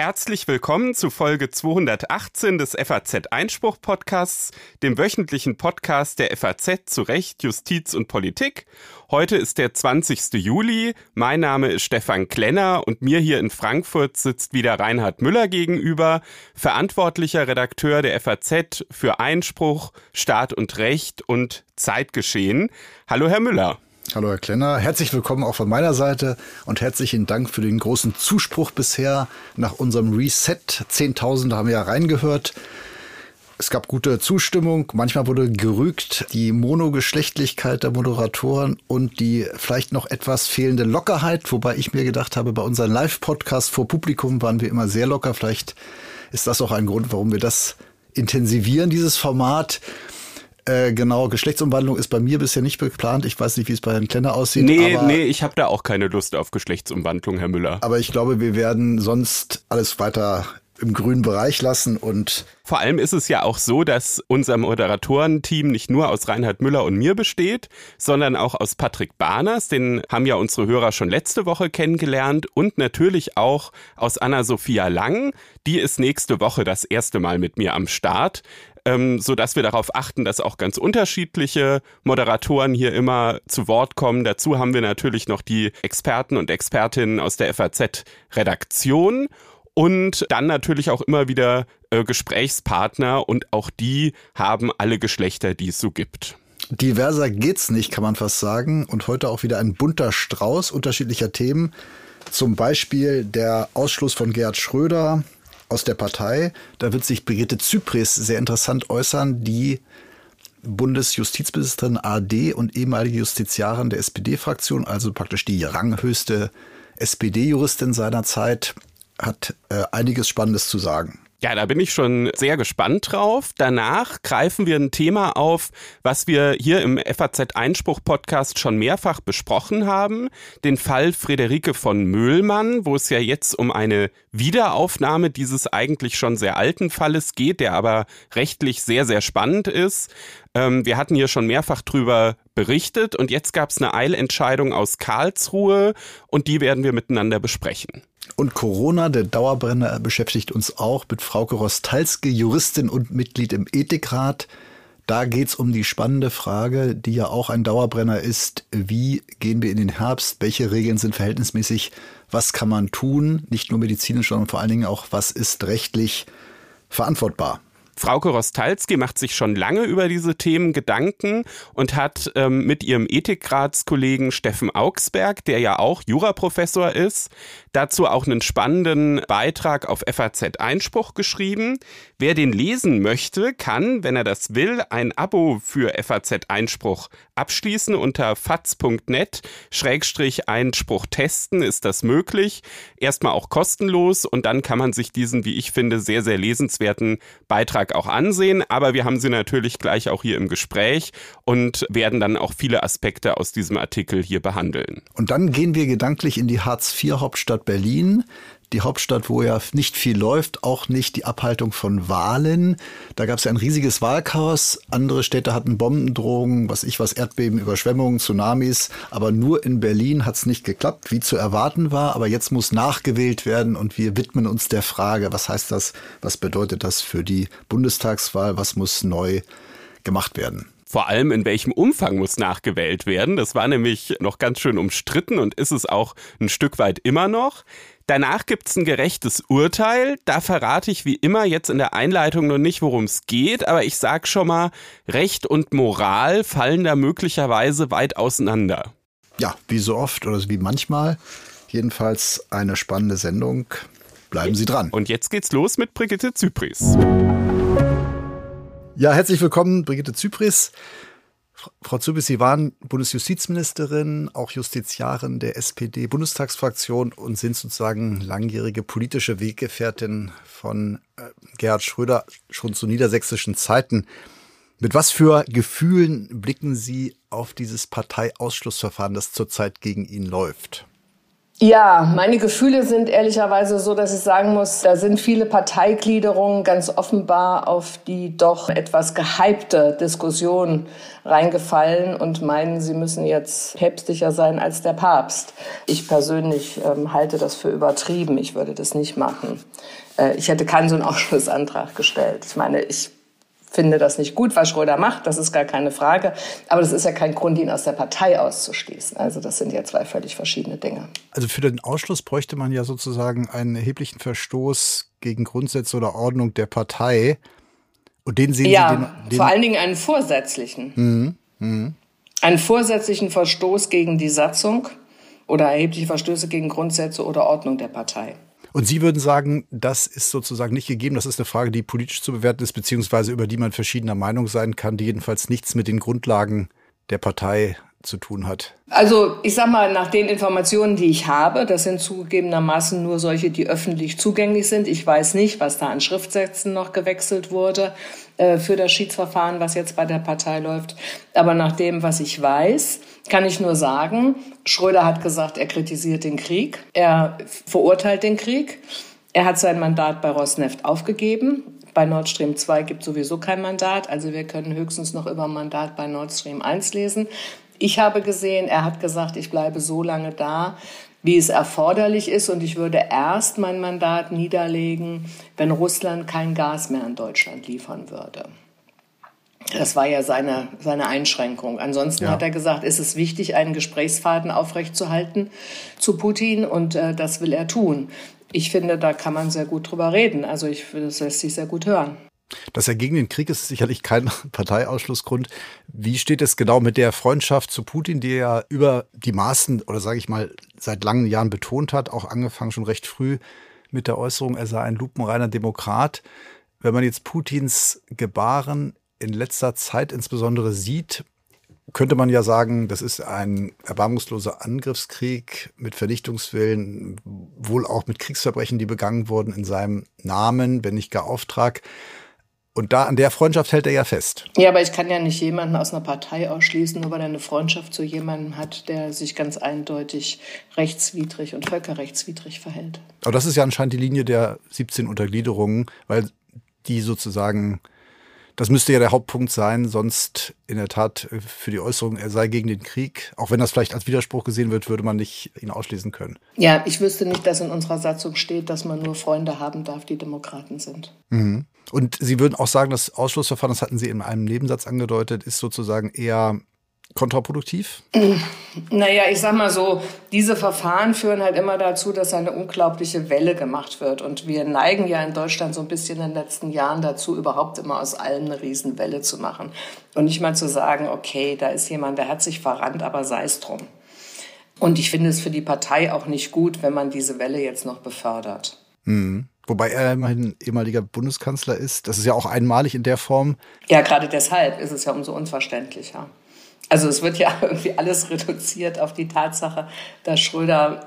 Herzlich willkommen zu Folge 218 des FAZ Einspruch Podcasts, dem wöchentlichen Podcast der FAZ zu Recht, Justiz und Politik. Heute ist der 20. Juli. Mein Name ist Stefan Klenner und mir hier in Frankfurt sitzt wieder Reinhard Müller gegenüber, verantwortlicher Redakteur der FAZ für Einspruch, Staat und Recht und Zeitgeschehen. Hallo, Herr Müller. Hallo Herr Klenner, herzlich willkommen auch von meiner Seite und herzlichen Dank für den großen Zuspruch bisher nach unserem Reset. Zehntausende haben ja reingehört. Es gab gute Zustimmung. Manchmal wurde gerügt die Monogeschlechtlichkeit der Moderatoren und die vielleicht noch etwas fehlende Lockerheit, wobei ich mir gedacht habe, bei unseren Live-Podcasts vor Publikum waren wir immer sehr locker. Vielleicht ist das auch ein Grund, warum wir das intensivieren, dieses Format. Äh, genau, Geschlechtsumwandlung ist bei mir bisher nicht geplant. Ich weiß nicht, wie es bei Herrn Klenner aussieht. Nee, nee, ich habe da auch keine Lust auf Geschlechtsumwandlung, Herr Müller. Aber ich glaube, wir werden sonst alles weiter im grünen Bereich lassen und vor allem ist es ja auch so, dass unser Moderatorenteam nicht nur aus Reinhard Müller und mir besteht, sondern auch aus Patrick Barners, den haben ja unsere Hörer schon letzte Woche kennengelernt und natürlich auch aus Anna-Sophia Lang, die ist nächste Woche das erste Mal mit mir am Start ähm, so dass wir darauf achten, dass auch ganz unterschiedliche Moderatoren hier immer zu Wort kommen. Dazu haben wir natürlich noch die Experten und Expertinnen aus der FAZ-Redaktion und dann natürlich auch immer wieder äh, Gesprächspartner und auch die haben alle Geschlechter, die es so gibt. Diverser geht's nicht, kann man fast sagen. Und heute auch wieder ein bunter Strauß unterschiedlicher Themen. Zum Beispiel der Ausschluss von Gerhard Schröder, aus der Partei. Da wird sich Brigitte Zypris sehr interessant äußern, die Bundesjustizministerin AD und ehemalige Justiziarin der SPD-Fraktion, also praktisch die ranghöchste SPD-Juristin seiner Zeit, hat äh, einiges Spannendes zu sagen. Ja, da bin ich schon sehr gespannt drauf. Danach greifen wir ein Thema auf, was wir hier im FAZ Einspruch Podcast schon mehrfach besprochen haben. Den Fall Friederike von Möhlmann, wo es ja jetzt um eine Wiederaufnahme dieses eigentlich schon sehr alten Falles geht, der aber rechtlich sehr, sehr spannend ist. Ähm, wir hatten hier schon mehrfach drüber berichtet und jetzt gab es eine Eilentscheidung aus Karlsruhe und die werden wir miteinander besprechen. Und Corona, der Dauerbrenner, beschäftigt uns auch mit Frauke Rostalski, Juristin und Mitglied im Ethikrat. Da geht es um die spannende Frage, die ja auch ein Dauerbrenner ist. Wie gehen wir in den Herbst? Welche Regeln sind verhältnismäßig? Was kann man tun? Nicht nur medizinisch, sondern vor allen Dingen auch, was ist rechtlich verantwortbar? Frauke Rostalski macht sich schon lange über diese Themen Gedanken und hat ähm, mit ihrem Ethikratskollegen Steffen Augsberg, der ja auch Juraprofessor ist, dazu auch einen spannenden Beitrag auf FAZ Einspruch geschrieben. Wer den lesen möchte, kann, wenn er das will, ein Abo für FAZ Einspruch abschließen. Unter faz.net Schrägstrich Einspruch testen ist das möglich. Erstmal auch kostenlos und dann kann man sich diesen, wie ich finde, sehr, sehr lesenswerten Beitrag auch ansehen. Aber wir haben sie natürlich gleich auch hier im Gespräch und werden dann auch viele Aspekte aus diesem Artikel hier behandeln. Und dann gehen wir gedanklich in die Hartz-IV-Hauptstadt Hauptstadt Berlin, die Hauptstadt, wo ja nicht viel läuft, auch nicht die Abhaltung von Wahlen. Da gab es ja ein riesiges Wahlchaos. Andere Städte hatten Bombendrohungen, was ich was, Erdbeben, Überschwemmungen, Tsunamis. Aber nur in Berlin hat es nicht geklappt, wie zu erwarten war. Aber jetzt muss nachgewählt werden und wir widmen uns der Frage, was heißt das, was bedeutet das für die Bundestagswahl, was muss neu gemacht werden vor allem in welchem Umfang muss nachgewählt werden. Das war nämlich noch ganz schön umstritten und ist es auch ein Stück weit immer noch. Danach gibt's ein gerechtes Urteil. Da verrate ich wie immer jetzt in der Einleitung noch nicht, worum es geht, aber ich sag schon mal, Recht und Moral fallen da möglicherweise weit auseinander. Ja, wie so oft oder wie manchmal. Jedenfalls eine spannende Sendung. Bleiben Sie dran. Und jetzt geht's los mit Brigitte Zypris. Ja, herzlich willkommen, Brigitte Zypris. Frau Zypris, Sie waren Bundesjustizministerin, auch Justiziarin der SPD-Bundestagsfraktion und sind sozusagen langjährige politische Weggefährtin von äh, Gerhard Schröder schon zu niedersächsischen Zeiten. Mit was für Gefühlen blicken Sie auf dieses Parteiausschlussverfahren, das zurzeit gegen ihn läuft? Ja, meine Gefühle sind ehrlicherweise so, dass ich sagen muss, da sind viele Parteigliederungen ganz offenbar auf die doch etwas gehypte Diskussion reingefallen und meinen, sie müssen jetzt päpstlicher sein als der Papst. Ich persönlich ähm, halte das für übertrieben. Ich würde das nicht machen. Äh, ich hätte keinen so einen Ausschlussantrag gestellt. Ich meine, ich finde das nicht gut, was Schröder macht, das ist gar keine Frage. Aber das ist ja kein Grund, ihn aus der Partei auszuschließen. Also das sind ja zwei völlig verschiedene Dinge. Also für den Ausschluss bräuchte man ja sozusagen einen erheblichen Verstoß gegen Grundsätze oder Ordnung der Partei. Und den sehen ja, Sie den, den vor allen Dingen einen vorsätzlichen. Mhm. Mhm. Einen vorsätzlichen Verstoß gegen die Satzung oder erhebliche Verstöße gegen Grundsätze oder Ordnung der Partei. Und Sie würden sagen, das ist sozusagen nicht gegeben. Das ist eine Frage, die politisch zu bewerten ist, beziehungsweise über die man verschiedener Meinung sein kann, die jedenfalls nichts mit den Grundlagen der Partei zu tun hat? Also ich sag mal, nach den Informationen, die ich habe, das sind zugegebenermaßen nur solche, die öffentlich zugänglich sind. Ich weiß nicht, was da an Schriftsätzen noch gewechselt wurde äh, für das Schiedsverfahren, was jetzt bei der Partei läuft. Aber nach dem, was ich weiß, kann ich nur sagen, Schröder hat gesagt, er kritisiert den Krieg, er verurteilt den Krieg. Er hat sein Mandat bei Rosneft aufgegeben. Bei Nord Stream 2 gibt sowieso kein Mandat, also wir können höchstens noch über Mandat bei Nord Stream 1 lesen. Ich habe gesehen, er hat gesagt, ich bleibe so lange da, wie es erforderlich ist und ich würde erst mein Mandat niederlegen, wenn Russland kein Gas mehr an Deutschland liefern würde. Das war ja seine, seine Einschränkung. Ansonsten ja. hat er gesagt, ist es wichtig, einen Gesprächsfaden aufrechtzuerhalten zu Putin und äh, das will er tun. Ich finde, da kann man sehr gut drüber reden. Also ich, das lässt sich sehr gut hören. Das ja gegen den Krieg ist sicherlich kein Parteiausschlussgrund. Wie steht es genau mit der Freundschaft zu Putin, die er über die Maßen oder sage ich mal seit langen Jahren betont hat, auch angefangen schon recht früh mit der Äußerung, er sei ein lupenreiner Demokrat. Wenn man jetzt Putins Gebaren in letzter Zeit insbesondere sieht, könnte man ja sagen, das ist ein erbarmungsloser Angriffskrieg mit Vernichtungswillen, wohl auch mit Kriegsverbrechen, die begangen wurden in seinem Namen, wenn nicht gar Auftrag. Und da an der Freundschaft hält er ja fest. Ja, aber ich kann ja nicht jemanden aus einer Partei ausschließen, nur weil er eine Freundschaft zu jemandem hat, der sich ganz eindeutig rechtswidrig und völkerrechtswidrig verhält. Aber das ist ja anscheinend die Linie der 17 Untergliederungen, weil die sozusagen das müsste ja der Hauptpunkt sein, sonst in der Tat für die Äußerung, er sei gegen den Krieg, auch wenn das vielleicht als Widerspruch gesehen wird, würde man nicht ihn ausschließen können. Ja, ich wüsste nicht, dass in unserer Satzung steht, dass man nur Freunde haben darf, die Demokraten sind. Mhm. Und Sie würden auch sagen, das Ausschlussverfahren, das hatten Sie in einem Nebensatz angedeutet, ist sozusagen eher kontraproduktiv? Naja, ich sag mal so, diese Verfahren führen halt immer dazu, dass eine unglaubliche Welle gemacht wird. Und wir neigen ja in Deutschland so ein bisschen in den letzten Jahren dazu, überhaupt immer aus allem eine Riesenwelle zu machen. Und nicht mal zu sagen, okay, da ist jemand, der hat sich verrannt, aber sei es drum. Und ich finde es für die Partei auch nicht gut, wenn man diese Welle jetzt noch befördert. Mhm. Wobei er immerhin ehemaliger Bundeskanzler ist. Das ist ja auch einmalig in der Form. Ja, gerade deshalb ist es ja umso unverständlicher. Also es wird ja irgendwie alles reduziert auf die Tatsache, dass Schröder,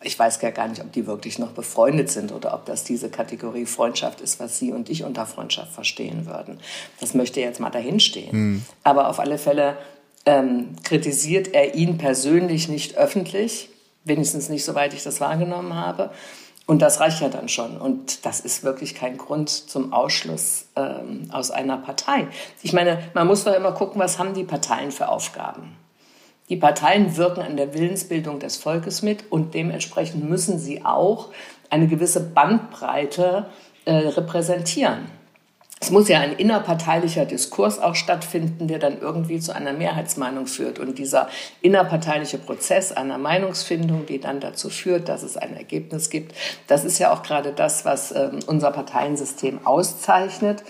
ich weiß ja gar nicht, ob die wirklich noch befreundet sind oder ob das diese Kategorie Freundschaft ist, was Sie und ich unter Freundschaft verstehen würden. Das möchte jetzt mal dahinstehen. Mhm. Aber auf alle Fälle ähm, kritisiert er ihn persönlich nicht öffentlich, wenigstens nicht soweit ich das wahrgenommen habe. Und das reicht ja dann schon. Und das ist wirklich kein Grund zum Ausschluss ähm, aus einer Partei. Ich meine, man muss doch immer gucken, was haben die Parteien für Aufgaben. Die Parteien wirken an der Willensbildung des Volkes mit und dementsprechend müssen sie auch eine gewisse Bandbreite äh, repräsentieren es muss ja ein innerparteilicher Diskurs auch stattfinden, der dann irgendwie zu einer Mehrheitsmeinung führt. Und dieser innerparteiliche Prozess einer Meinungsfindung, die dann dazu führt, dass es ein Ergebnis gibt, das ist ja auch gerade das, was äh, unser Parteiensystem auszeichnet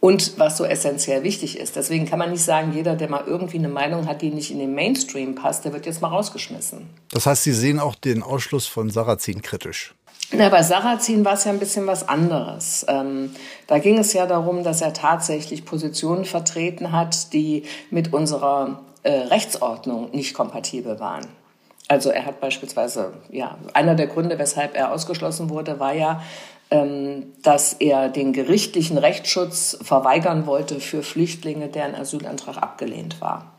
und was so essentiell wichtig ist. Deswegen kann man nicht sagen, jeder, der mal irgendwie eine Meinung hat, die nicht in den Mainstream passt, der wird jetzt mal rausgeschmissen. Das heißt, Sie sehen auch den Ausschluss von Sarrazin kritisch. Na, bei Sarrazin war es ja ein bisschen was anderes. Ähm, da ging es ja darum, dass er tatsächlich Positionen vertreten hat, die mit unserer äh, Rechtsordnung nicht kompatibel waren. Also er hat beispielsweise, ja, einer der Gründe, weshalb er ausgeschlossen wurde, war ja, ähm, dass er den gerichtlichen Rechtsschutz verweigern wollte für Flüchtlinge, deren Asylantrag abgelehnt war.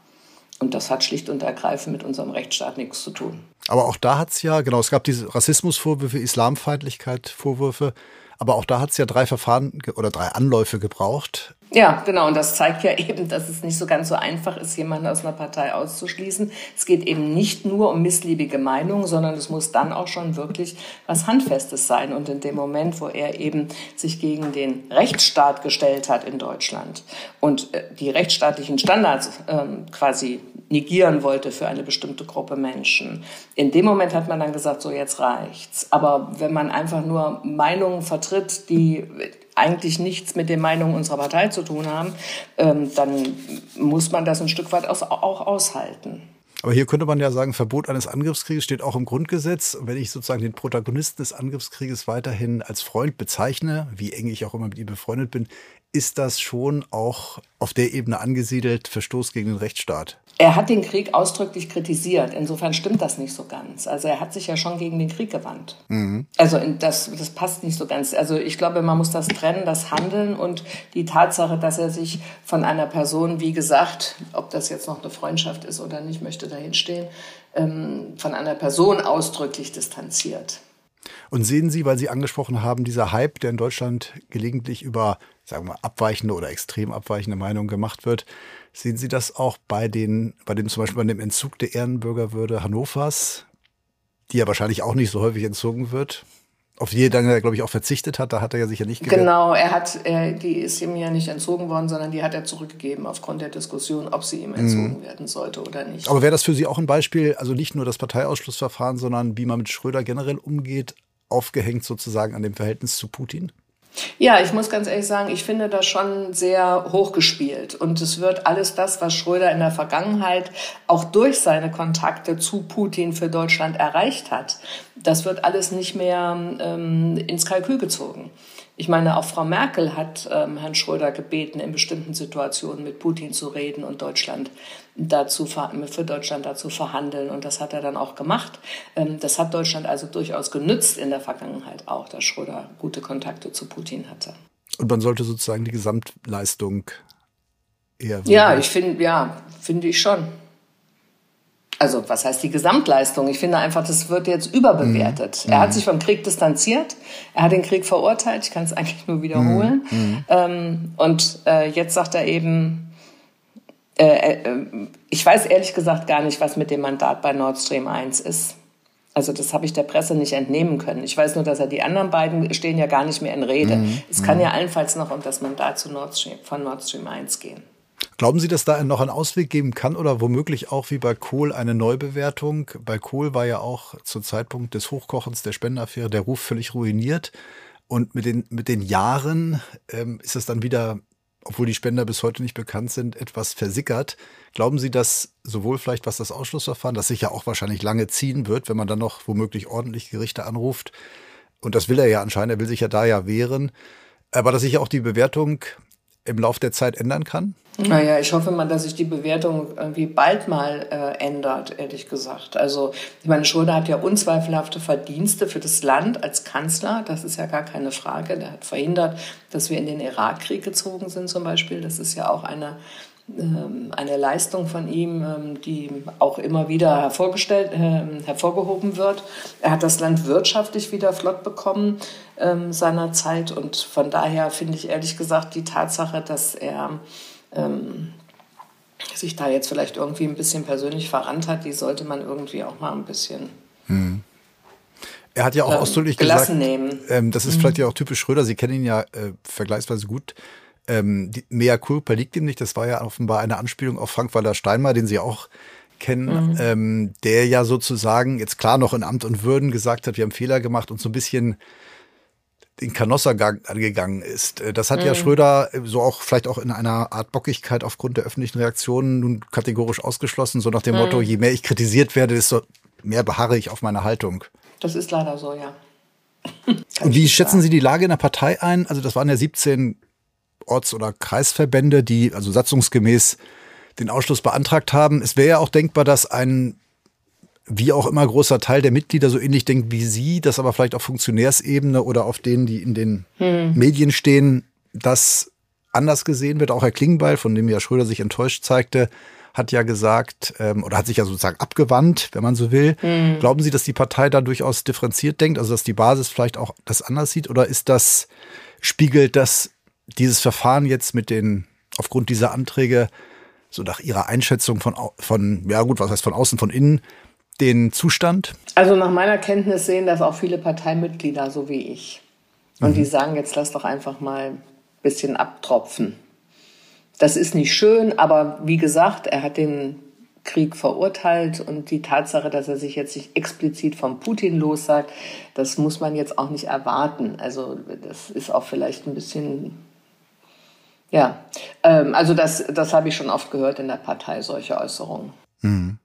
Und das hat schlicht und ergreifend mit unserem Rechtsstaat nichts zu tun. Aber auch da hat es ja, genau, es gab diese Rassismusvorwürfe, Islamfeindlichkeit, Vorwürfe. Aber auch da hat es ja drei Verfahren oder drei Anläufe gebraucht. Ja, genau. Und das zeigt ja eben, dass es nicht so ganz so einfach ist, jemanden aus einer Partei auszuschließen. Es geht eben nicht nur um missliebige Meinungen, sondern es muss dann auch schon wirklich was Handfestes sein. Und in dem Moment, wo er eben sich gegen den Rechtsstaat gestellt hat in Deutschland und äh, die rechtsstaatlichen Standards ähm, quasi negieren wollte für eine bestimmte Gruppe Menschen. In dem Moment hat man dann gesagt, so jetzt reicht's. Aber wenn man einfach nur Meinungen vertritt, die eigentlich nichts mit den Meinungen unserer Partei zu tun haben, ähm, dann muss man das ein Stück weit auch aushalten. Aber hier könnte man ja sagen, Verbot eines Angriffskrieges steht auch im Grundgesetz. Wenn ich sozusagen den Protagonisten des Angriffskrieges weiterhin als Freund bezeichne, wie eng ich auch immer mit ihm befreundet bin, ist das schon auch auf der Ebene angesiedelt, Verstoß gegen den Rechtsstaat? Er hat den Krieg ausdrücklich kritisiert. Insofern stimmt das nicht so ganz. Also er hat sich ja schon gegen den Krieg gewandt. Mhm. Also das, das passt nicht so ganz. Also ich glaube, man muss das trennen, das Handeln und die Tatsache, dass er sich von einer Person, wie gesagt, ob das jetzt noch eine Freundschaft ist oder nicht, möchte dahinstehen, ähm, von einer Person ausdrücklich distanziert. Und sehen Sie, weil Sie angesprochen haben, dieser Hype, der in Deutschland gelegentlich über, sagen wir mal, abweichende oder extrem abweichende Meinungen gemacht wird, sehen Sie das auch bei den, bei dem zum Beispiel bei dem Entzug der Ehrenbürgerwürde Hannovers, die ja wahrscheinlich auch nicht so häufig entzogen wird? Auf die er dann, glaube ich, auch verzichtet hat, da hat er ja sicher nicht gewährt. Genau, er hat, er, die ist ihm ja nicht entzogen worden, sondern die hat er zurückgegeben aufgrund der Diskussion, ob sie ihm entzogen mhm. werden sollte oder nicht. Aber wäre das für Sie auch ein Beispiel, also nicht nur das Parteiausschlussverfahren, sondern wie man mit Schröder generell umgeht, aufgehängt sozusagen an dem Verhältnis zu Putin? Ja, ich muss ganz ehrlich sagen, ich finde das schon sehr hochgespielt. Und es wird alles das, was Schröder in der Vergangenheit auch durch seine Kontakte zu Putin für Deutschland erreicht hat, das wird alles nicht mehr ähm, ins Kalkül gezogen. Ich meine, auch Frau Merkel hat ähm, Herrn Schröder gebeten, in bestimmten Situationen mit Putin zu reden und Deutschland dazu, für Deutschland dazu verhandeln. Und das hat er dann auch gemacht. Ähm, das hat Deutschland also durchaus genützt in der Vergangenheit auch, dass Schröder gute Kontakte zu Putin hatte. Und man sollte sozusagen die Gesamtleistung eher. Ja, ich finde, ja, finde ich schon also was heißt die Gesamtleistung? Ich finde einfach, das wird jetzt überbewertet. Mhm. Er hat sich vom Krieg distanziert, er hat den Krieg verurteilt, ich kann es eigentlich nur wiederholen. Mhm. mhm. Ähm, und äh, jetzt sagt er eben, ich weiß ehrlich gesagt gar nicht, was mit dem Mandat bei Nord Stream 1 ist. Also das habe ich der Presse nicht entnehmen können. Ich weiß nur, dass er die anderen beiden stehen ja gar nicht mehr in Rede. Mhm. Es kann mhm. ja allenfalls noch um das Mandat zu Nord Stream, von Nord Stream 1 gehen. Glauben Sie, dass da noch einen Ausweg geben kann oder womöglich auch wie bei Kohl eine Neubewertung? Bei Kohl war ja auch zum Zeitpunkt des Hochkochens der Spendenaffäre der Ruf völlig ruiniert. Und mit den, mit den Jahren ähm, ist es dann wieder, obwohl die Spender bis heute nicht bekannt sind, etwas versickert. Glauben Sie, dass sowohl vielleicht was das Ausschlussverfahren, das sich ja auch wahrscheinlich lange ziehen wird, wenn man dann noch womöglich ordentlich Gerichte anruft, und das will er ja anscheinend, er will sich ja da ja wehren, aber dass sich auch die Bewertung im Laufe der Zeit ändern kann? Naja, ich hoffe mal, dass sich die Bewertung irgendwie bald mal äh, ändert, ehrlich gesagt. Also, ich meine, Schröder hat ja unzweifelhafte Verdienste für das Land als Kanzler. Das ist ja gar keine Frage. Der hat verhindert, dass wir in den Irakkrieg gezogen sind zum Beispiel. Das ist ja auch eine ähm, eine Leistung von ihm, ähm, die auch immer wieder hervorgestellt, äh, hervorgehoben wird. Er hat das Land wirtschaftlich wieder flott bekommen ähm, seinerzeit und von daher finde ich ehrlich gesagt die Tatsache, dass er ähm, sich da jetzt vielleicht irgendwie ein bisschen persönlich verrannt hat, die sollte man irgendwie auch mal ein bisschen hm. Er hat ja auch ähm, ausdrücklich gesagt, ähm, das ist mhm. vielleicht ja auch typisch Schröder, Sie kennen ihn ja äh, vergleichsweise gut, ähm, die Mea culpa liegt ihm nicht. Das war ja offenbar eine Anspielung auf Frank-Walter Steinmeier, den Sie auch kennen, mhm. ähm, der ja sozusagen jetzt klar noch in Amt und Würden gesagt hat, wir haben Fehler gemacht und so ein bisschen den Kanosser angegangen ist. Äh, das hat mhm. ja Schröder äh, so auch vielleicht auch in einer Art Bockigkeit aufgrund der öffentlichen Reaktionen nun kategorisch ausgeschlossen, so nach dem mhm. Motto, je mehr ich kritisiert werde, desto mehr beharre ich auf meine Haltung. Das ist leider so, ja. Und wie schätzen Sie die Lage in der Partei ein? Also das waren ja 17 Orts- oder Kreisverbände, die also satzungsgemäß den Ausschluss beantragt haben. Es wäre ja auch denkbar, dass ein wie auch immer großer Teil der Mitglieder so ähnlich denkt wie Sie, das aber vielleicht auf Funktionärsebene oder auf denen, die in den hm. Medien stehen, das anders gesehen wird. Auch Herr Klingbeil, von dem ja Schröder sich enttäuscht zeigte, hat ja gesagt, ähm, oder hat sich ja sozusagen abgewandt, wenn man so will. Mhm. Glauben Sie, dass die Partei da durchaus differenziert denkt, also dass die Basis vielleicht auch das anders sieht? Oder ist das, spiegelt das dieses Verfahren jetzt mit den, aufgrund dieser Anträge, so nach Ihrer Einschätzung von, von, ja gut, was heißt von außen, von innen, den Zustand? Also nach meiner Kenntnis sehen das auch viele Parteimitglieder, so wie ich. Und mhm. die sagen, jetzt lass doch einfach mal ein bisschen abtropfen. Das ist nicht schön, aber wie gesagt, er hat den Krieg verurteilt und die Tatsache, dass er sich jetzt nicht explizit vom Putin lossagt, das muss man jetzt auch nicht erwarten. Also das ist auch vielleicht ein bisschen, ja, ähm, also das, das habe ich schon oft gehört in der Partei, solche Äußerungen. Mhm.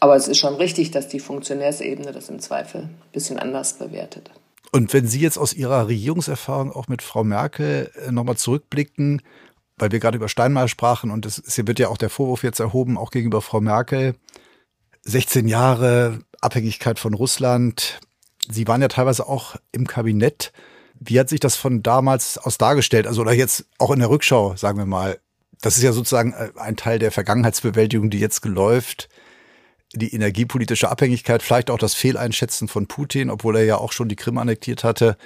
Aber es ist schon richtig, dass die Funktionärsebene das im Zweifel ein bisschen anders bewertet. Und wenn Sie jetzt aus Ihrer Regierungserfahrung auch mit Frau Merkel äh, nochmal zurückblicken, weil wir gerade über Steinmeier sprachen und es wird ja auch der Vorwurf jetzt erhoben, auch gegenüber Frau Merkel, 16 Jahre Abhängigkeit von Russland. Sie waren ja teilweise auch im Kabinett. Wie hat sich das von damals aus dargestellt? Also oder jetzt auch in der Rückschau, sagen wir mal. Das ist ja sozusagen äh, ein Teil der Vergangenheitsbewältigung, die jetzt geläuft die energiepolitische Abhängigkeit, vielleicht auch das Fehleinschätzen von Putin, obwohl er ja auch schon die Krim annektiert hatte.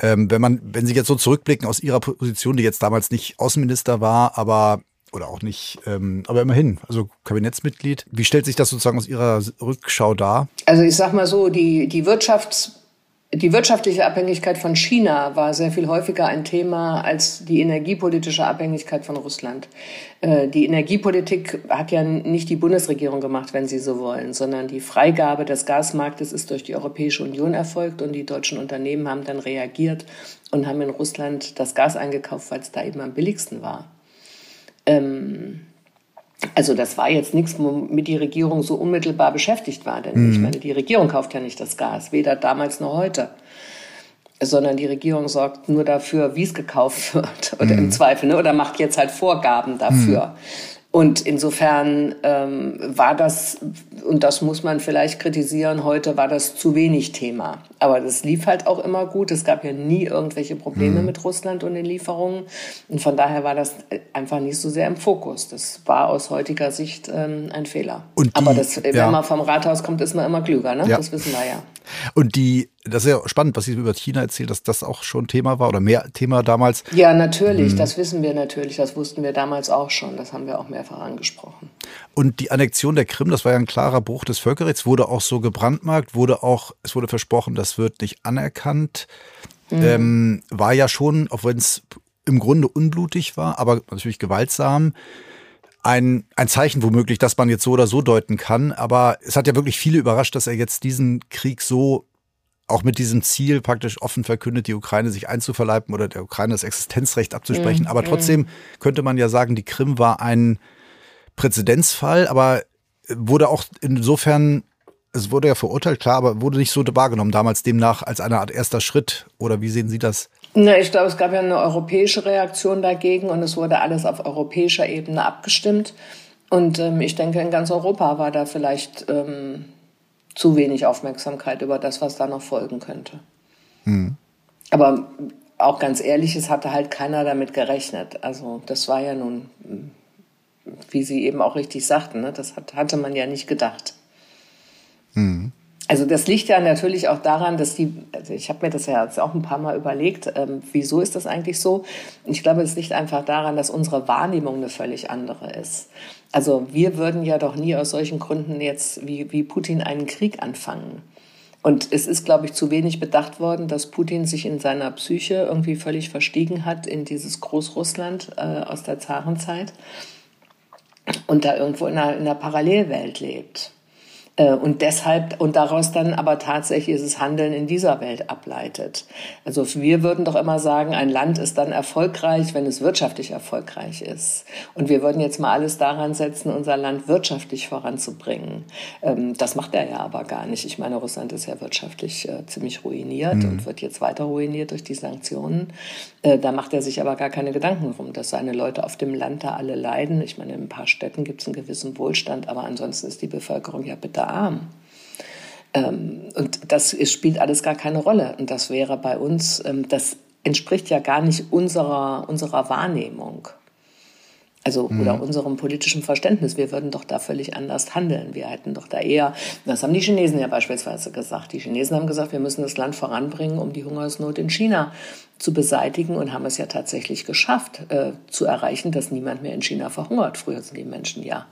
Ähm, wenn man, wenn Sie jetzt so zurückblicken aus Ihrer Position, die jetzt damals nicht Außenminister war, aber oder auch nicht, ähm, aber immerhin, also Kabinettsmitglied. Wie stellt sich das sozusagen aus Ihrer Rückschau dar? Also ich sag mal so, die, die Wirtschafts- die wirtschaftliche Abhängigkeit von China war sehr viel häufiger ein Thema als die energiepolitische Abhängigkeit von Russland. Äh, die Energiepolitik hat ja nicht die Bundesregierung gemacht, wenn Sie so wollen, sondern die Freigabe des Gasmarktes ist durch die Europäische Union erfolgt und die deutschen Unternehmen haben dann reagiert und haben in Russland das Gas eingekauft, weil es da eben am billigsten war. Ähm also das war jetzt nichts, womit die Regierung so unmittelbar beschäftigt war. Denn mhm. ich meine, die Regierung kauft ja nicht das Gas, weder damals noch heute. Sondern die Regierung sorgt nur dafür, wie es gekauft wird. Oder mhm. im Zweifel, ne? oder macht jetzt halt Vorgaben dafür. Mhm. Und insofern ähm, war das, und das muss man vielleicht kritisieren, heute war das zu wenig Thema. Aber das lief halt auch immer gut. Es gab ja nie irgendwelche Probleme mhm. mit Russland und den Lieferungen. Und von daher war das einfach nicht so sehr im Fokus. Das war aus heutiger Sicht ähm, ein Fehler. Die, Aber das, wenn ja. man vom Rathaus kommt, ist man immer klüger. Ne? Ja. Das wissen wir ja. Und die, das ist ja spannend, was Sie über China erzählt, dass das auch schon Thema war oder mehr Thema damals. Ja, natürlich, mhm. das wissen wir natürlich, das wussten wir damals auch schon, das haben wir auch mehrfach angesprochen. Und die Annexion der Krim, das war ja ein klarer Bruch des Völkerrechts, wurde auch so gebrandmarkt, wurde auch, es wurde versprochen, das wird nicht anerkannt. Mhm. Ähm, war ja schon, auch wenn es im Grunde unblutig war, aber natürlich gewaltsam, ein, ein Zeichen womöglich, dass man jetzt so oder so deuten kann. Aber es hat ja wirklich viele überrascht, dass er jetzt diesen Krieg so auch mit diesem Ziel praktisch offen verkündet, die Ukraine sich einzuverleiben oder der Ukraine das Existenzrecht abzusprechen. Mhm. Aber trotzdem könnte man ja sagen, die Krim war ein Präzedenzfall, aber wurde auch insofern, es wurde ja verurteilt, klar, aber wurde nicht so wahrgenommen damals demnach als eine Art erster Schritt. Oder wie sehen Sie das? Na, ich glaube, es gab ja eine europäische Reaktion dagegen und es wurde alles auf europäischer Ebene abgestimmt. Und ähm, ich denke, in ganz Europa war da vielleicht ähm, zu wenig Aufmerksamkeit über das, was da noch folgen könnte. Mhm. Aber auch ganz ehrlich, es hatte halt keiner damit gerechnet. Also das war ja nun, wie Sie eben auch richtig sagten, ne? das hat, hatte man ja nicht gedacht. Mhm. Also das liegt ja natürlich auch daran, dass die, also ich habe mir das ja jetzt auch ein paar Mal überlegt, ähm, wieso ist das eigentlich so? Ich glaube, es liegt einfach daran, dass unsere Wahrnehmung eine völlig andere ist. Also wir würden ja doch nie aus solchen Gründen jetzt wie, wie Putin einen Krieg anfangen. Und es ist, glaube ich, zu wenig bedacht worden, dass Putin sich in seiner Psyche irgendwie völlig verstiegen hat in dieses Großrussland äh, aus der Zarenzeit und da irgendwo in einer, in einer Parallelwelt lebt. Äh, und deshalb und daraus dann aber tatsächlich dieses Handeln in dieser Welt ableitet. Also wir würden doch immer sagen, ein Land ist dann erfolgreich, wenn es wirtschaftlich erfolgreich ist. Und wir würden jetzt mal alles daran setzen, unser Land wirtschaftlich voranzubringen. Ähm, das macht er ja aber gar nicht. Ich meine, Russland ist ja wirtschaftlich äh, ziemlich ruiniert mhm. und wird jetzt weiter ruiniert durch die Sanktionen. Äh, da macht er sich aber gar keine Gedanken drum, dass seine Leute auf dem Land da alle leiden. Ich meine, in ein paar Städten gibt es einen gewissen Wohlstand, aber ansonsten ist die Bevölkerung ja bitter arm. Ähm, und das spielt alles gar keine Rolle. Und das wäre bei uns, ähm, das entspricht ja gar nicht unserer, unserer Wahrnehmung. Also mhm. oder unserem politischen Verständnis. Wir würden doch da völlig anders handeln. Wir hätten doch da eher, das haben die Chinesen ja beispielsweise gesagt. Die Chinesen haben gesagt, wir müssen das Land voranbringen, um die Hungersnot in China zu beseitigen und haben es ja tatsächlich geschafft, äh, zu erreichen, dass niemand mehr in China verhungert. Früher sind die Menschen ja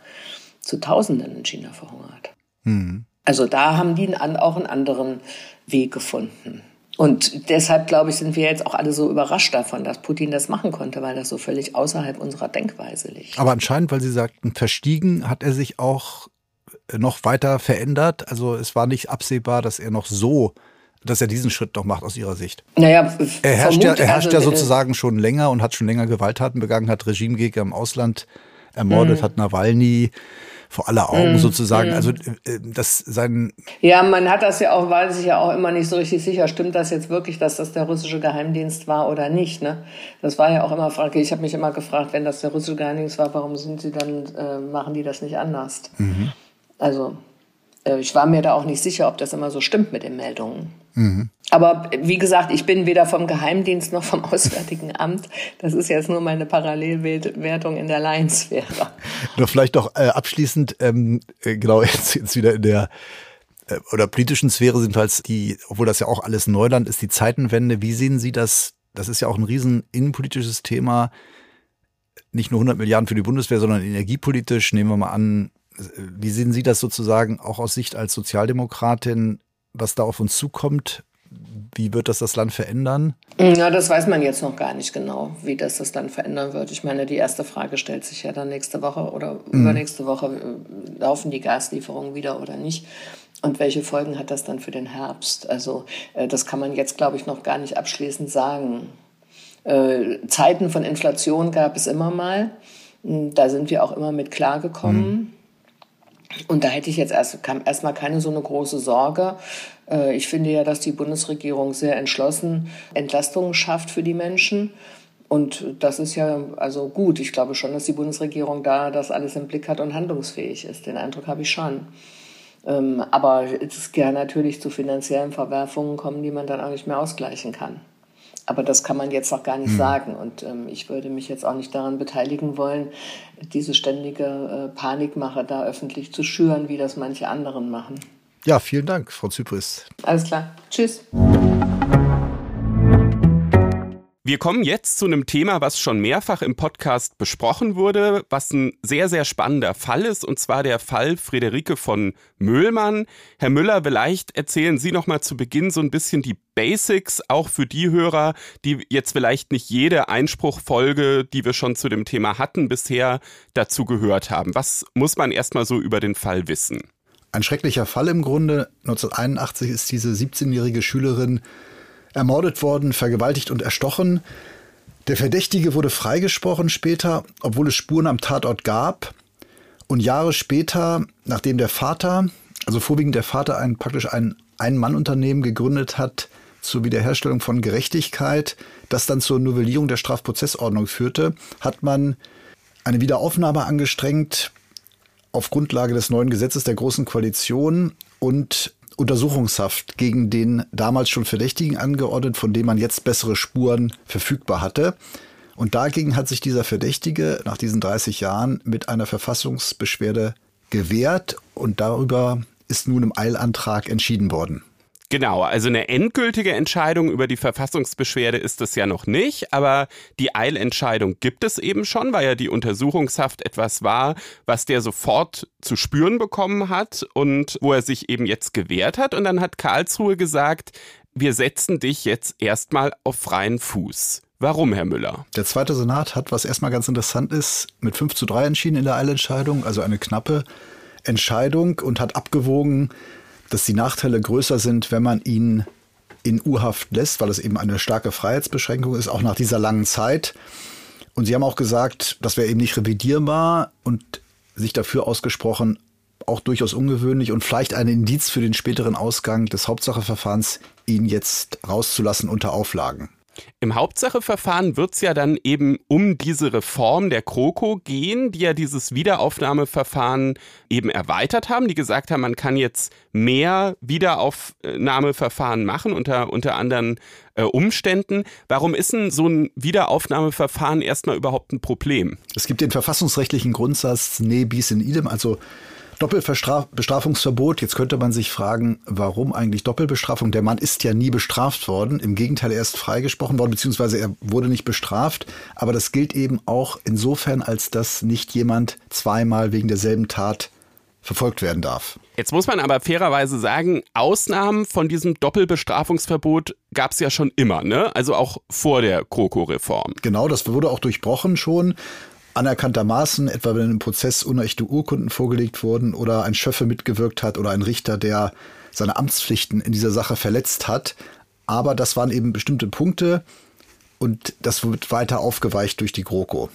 zu Tausenden in China verhungert. Mhm. Also da haben die auch einen anderen Weg gefunden. Und deshalb, glaube ich, sind wir jetzt auch alle so überrascht davon, dass Putin das machen konnte, weil das so völlig außerhalb unserer Denkweise liegt. Aber anscheinend, weil Sie sagten, verstiegen, hat er sich auch noch weiter verändert. Also es war nicht absehbar, dass er noch so dass er diesen Schritt noch macht aus Ihrer Sicht? Naja, er herrscht, ja, er herrscht also, ja sozusagen schon länger und hat schon länger Gewalttaten begangen, hat Regimegegner im Ausland ermordet, mhm. hat Nawalny vor aller Augen mm, sozusagen. Mm. Also äh, das sein. Ja, man hat das ja auch, war sich ja auch immer nicht so richtig sicher. Stimmt das jetzt wirklich, dass das der russische Geheimdienst war oder nicht? Ne? Das war ja auch immer Frage. Ich habe mich immer gefragt, wenn das der russische Geheimdienst war, warum sind sie dann äh, machen die das nicht anders? Mhm. Also äh, ich war mir da auch nicht sicher, ob das immer so stimmt mit den Meldungen. Mhm. Aber wie gesagt, ich bin weder vom Geheimdienst noch vom Auswärtigen Amt. Das ist jetzt nur meine Parallelwertung in der Laiensphäre. Noch vielleicht noch äh, abschließend, ähm, äh, genau, jetzt, jetzt wieder in der äh, oder politischen Sphäre sind halt die, obwohl das ja auch alles Neuland ist, die Zeitenwende. Wie sehen Sie das? Das ist ja auch ein riesen innenpolitisches Thema. Nicht nur 100 Milliarden für die Bundeswehr, sondern energiepolitisch. Nehmen wir mal an, wie sehen Sie das sozusagen auch aus Sicht als Sozialdemokratin, was da auf uns zukommt? Wie wird das das Land verändern? Ja, das weiß man jetzt noch gar nicht genau, wie das das Land verändern wird. Ich meine, die erste Frage stellt sich ja dann nächste Woche oder mhm. übernächste Woche, äh, laufen die Gaslieferungen wieder oder nicht? Und welche Folgen hat das dann für den Herbst? Also äh, das kann man jetzt, glaube ich, noch gar nicht abschließend sagen. Äh, Zeiten von Inflation gab es immer mal. Da sind wir auch immer mit klargekommen. Mhm. Und da hätte ich jetzt erst, erstmal keine so eine große Sorge. Äh, ich finde ja, dass die Bundesregierung sehr entschlossen Entlastungen schafft für die Menschen. Und das ist ja also gut. Ich glaube schon, dass die Bundesregierung da das alles im Blick hat und handlungsfähig ist. Den Eindruck habe ich schon. Ähm, aber es kann natürlich zu finanziellen Verwerfungen kommen, die man dann auch nicht mehr ausgleichen kann. Aber das kann man jetzt noch gar nicht mhm. sagen. Und ähm, ich würde mich jetzt auch nicht daran beteiligen wollen, diese ständige äh, Panikmache da öffentlich zu schüren, wie das manche anderen machen. Ja, vielen Dank, Frau Zypris. Alles klar. Tschüss. Wir kommen jetzt zu einem Thema, was schon mehrfach im Podcast besprochen wurde, was ein sehr, sehr spannender Fall ist, und zwar der Fall Friederike von Müllmann. Herr Müller, vielleicht erzählen Sie noch mal zu Beginn so ein bisschen die Basics, auch für die Hörer, die jetzt vielleicht nicht jede Einspruchfolge, die wir schon zu dem Thema hatten, bisher dazu gehört haben. Was muss man erstmal so über den Fall wissen? Ein schrecklicher Fall im Grunde. 1981 ist diese 17-jährige Schülerin ermordet worden, vergewaltigt und erstochen. Der Verdächtige wurde freigesprochen später, obwohl es Spuren am Tatort gab. Und Jahre später, nachdem der Vater, also vorwiegend der Vater, ein, praktisch ein Ein-Mann-Unternehmen gegründet hat zur Wiederherstellung von Gerechtigkeit, das dann zur Novellierung der Strafprozessordnung führte, hat man eine Wiederaufnahme angestrengt auf Grundlage des neuen Gesetzes der Großen Koalition und Untersuchungshaft gegen den damals schon Verdächtigen angeordnet, von dem man jetzt bessere Spuren verfügbar hatte. Und dagegen hat sich dieser Verdächtige nach diesen 30 Jahren mit einer Verfassungsbeschwerde gewehrt und darüber ist nun im Eilantrag entschieden worden. Genau, also eine endgültige Entscheidung über die Verfassungsbeschwerde ist es ja noch nicht, aber die Eilentscheidung gibt es eben schon, weil ja die Untersuchungshaft etwas war, was der sofort zu spüren bekommen hat und wo er sich eben jetzt gewehrt hat. Und dann hat Karlsruhe gesagt, wir setzen dich jetzt erstmal auf freien Fuß. Warum, Herr Müller? Der zweite Senat hat, was erstmal ganz interessant ist, mit 5 zu 3 entschieden in der Eilentscheidung, also eine knappe Entscheidung und hat abgewogen, dass die Nachteile größer sind, wenn man ihn in U-Haft lässt, weil es eben eine starke Freiheitsbeschränkung ist, auch nach dieser langen Zeit. Und Sie haben auch gesagt, das wäre eben nicht revidierbar und sich dafür ausgesprochen, auch durchaus ungewöhnlich und vielleicht ein Indiz für den späteren Ausgang des Hauptsacheverfahrens, ihn jetzt rauszulassen unter Auflagen. Im Hauptsacheverfahren wird es ja dann eben um diese Reform der Kroko gehen, die ja dieses Wiederaufnahmeverfahren eben erweitert haben, die gesagt haben, man kann jetzt mehr Wiederaufnahmeverfahren machen unter, unter anderen äh, Umständen. Warum ist denn so ein Wiederaufnahmeverfahren erstmal überhaupt ein Problem? Es gibt den verfassungsrechtlichen Grundsatz ne bis in idem, also Doppelbestrafungsverbot. Jetzt könnte man sich fragen, warum eigentlich Doppelbestrafung? Der Mann ist ja nie bestraft worden. Im Gegenteil, er ist freigesprochen worden, beziehungsweise er wurde nicht bestraft. Aber das gilt eben auch insofern, als dass nicht jemand zweimal wegen derselben Tat verfolgt werden darf. Jetzt muss man aber fairerweise sagen, Ausnahmen von diesem Doppelbestrafungsverbot gab es ja schon immer, ne? Also auch vor der Kroko-Reform. Genau, das wurde auch durchbrochen schon anerkanntermaßen, etwa wenn im Prozess unechte Urkunden vorgelegt wurden oder ein Schöffe mitgewirkt hat oder ein Richter, der seine Amtspflichten in dieser Sache verletzt hat. Aber das waren eben bestimmte Punkte und das wird weiter aufgeweicht durch die GroKo.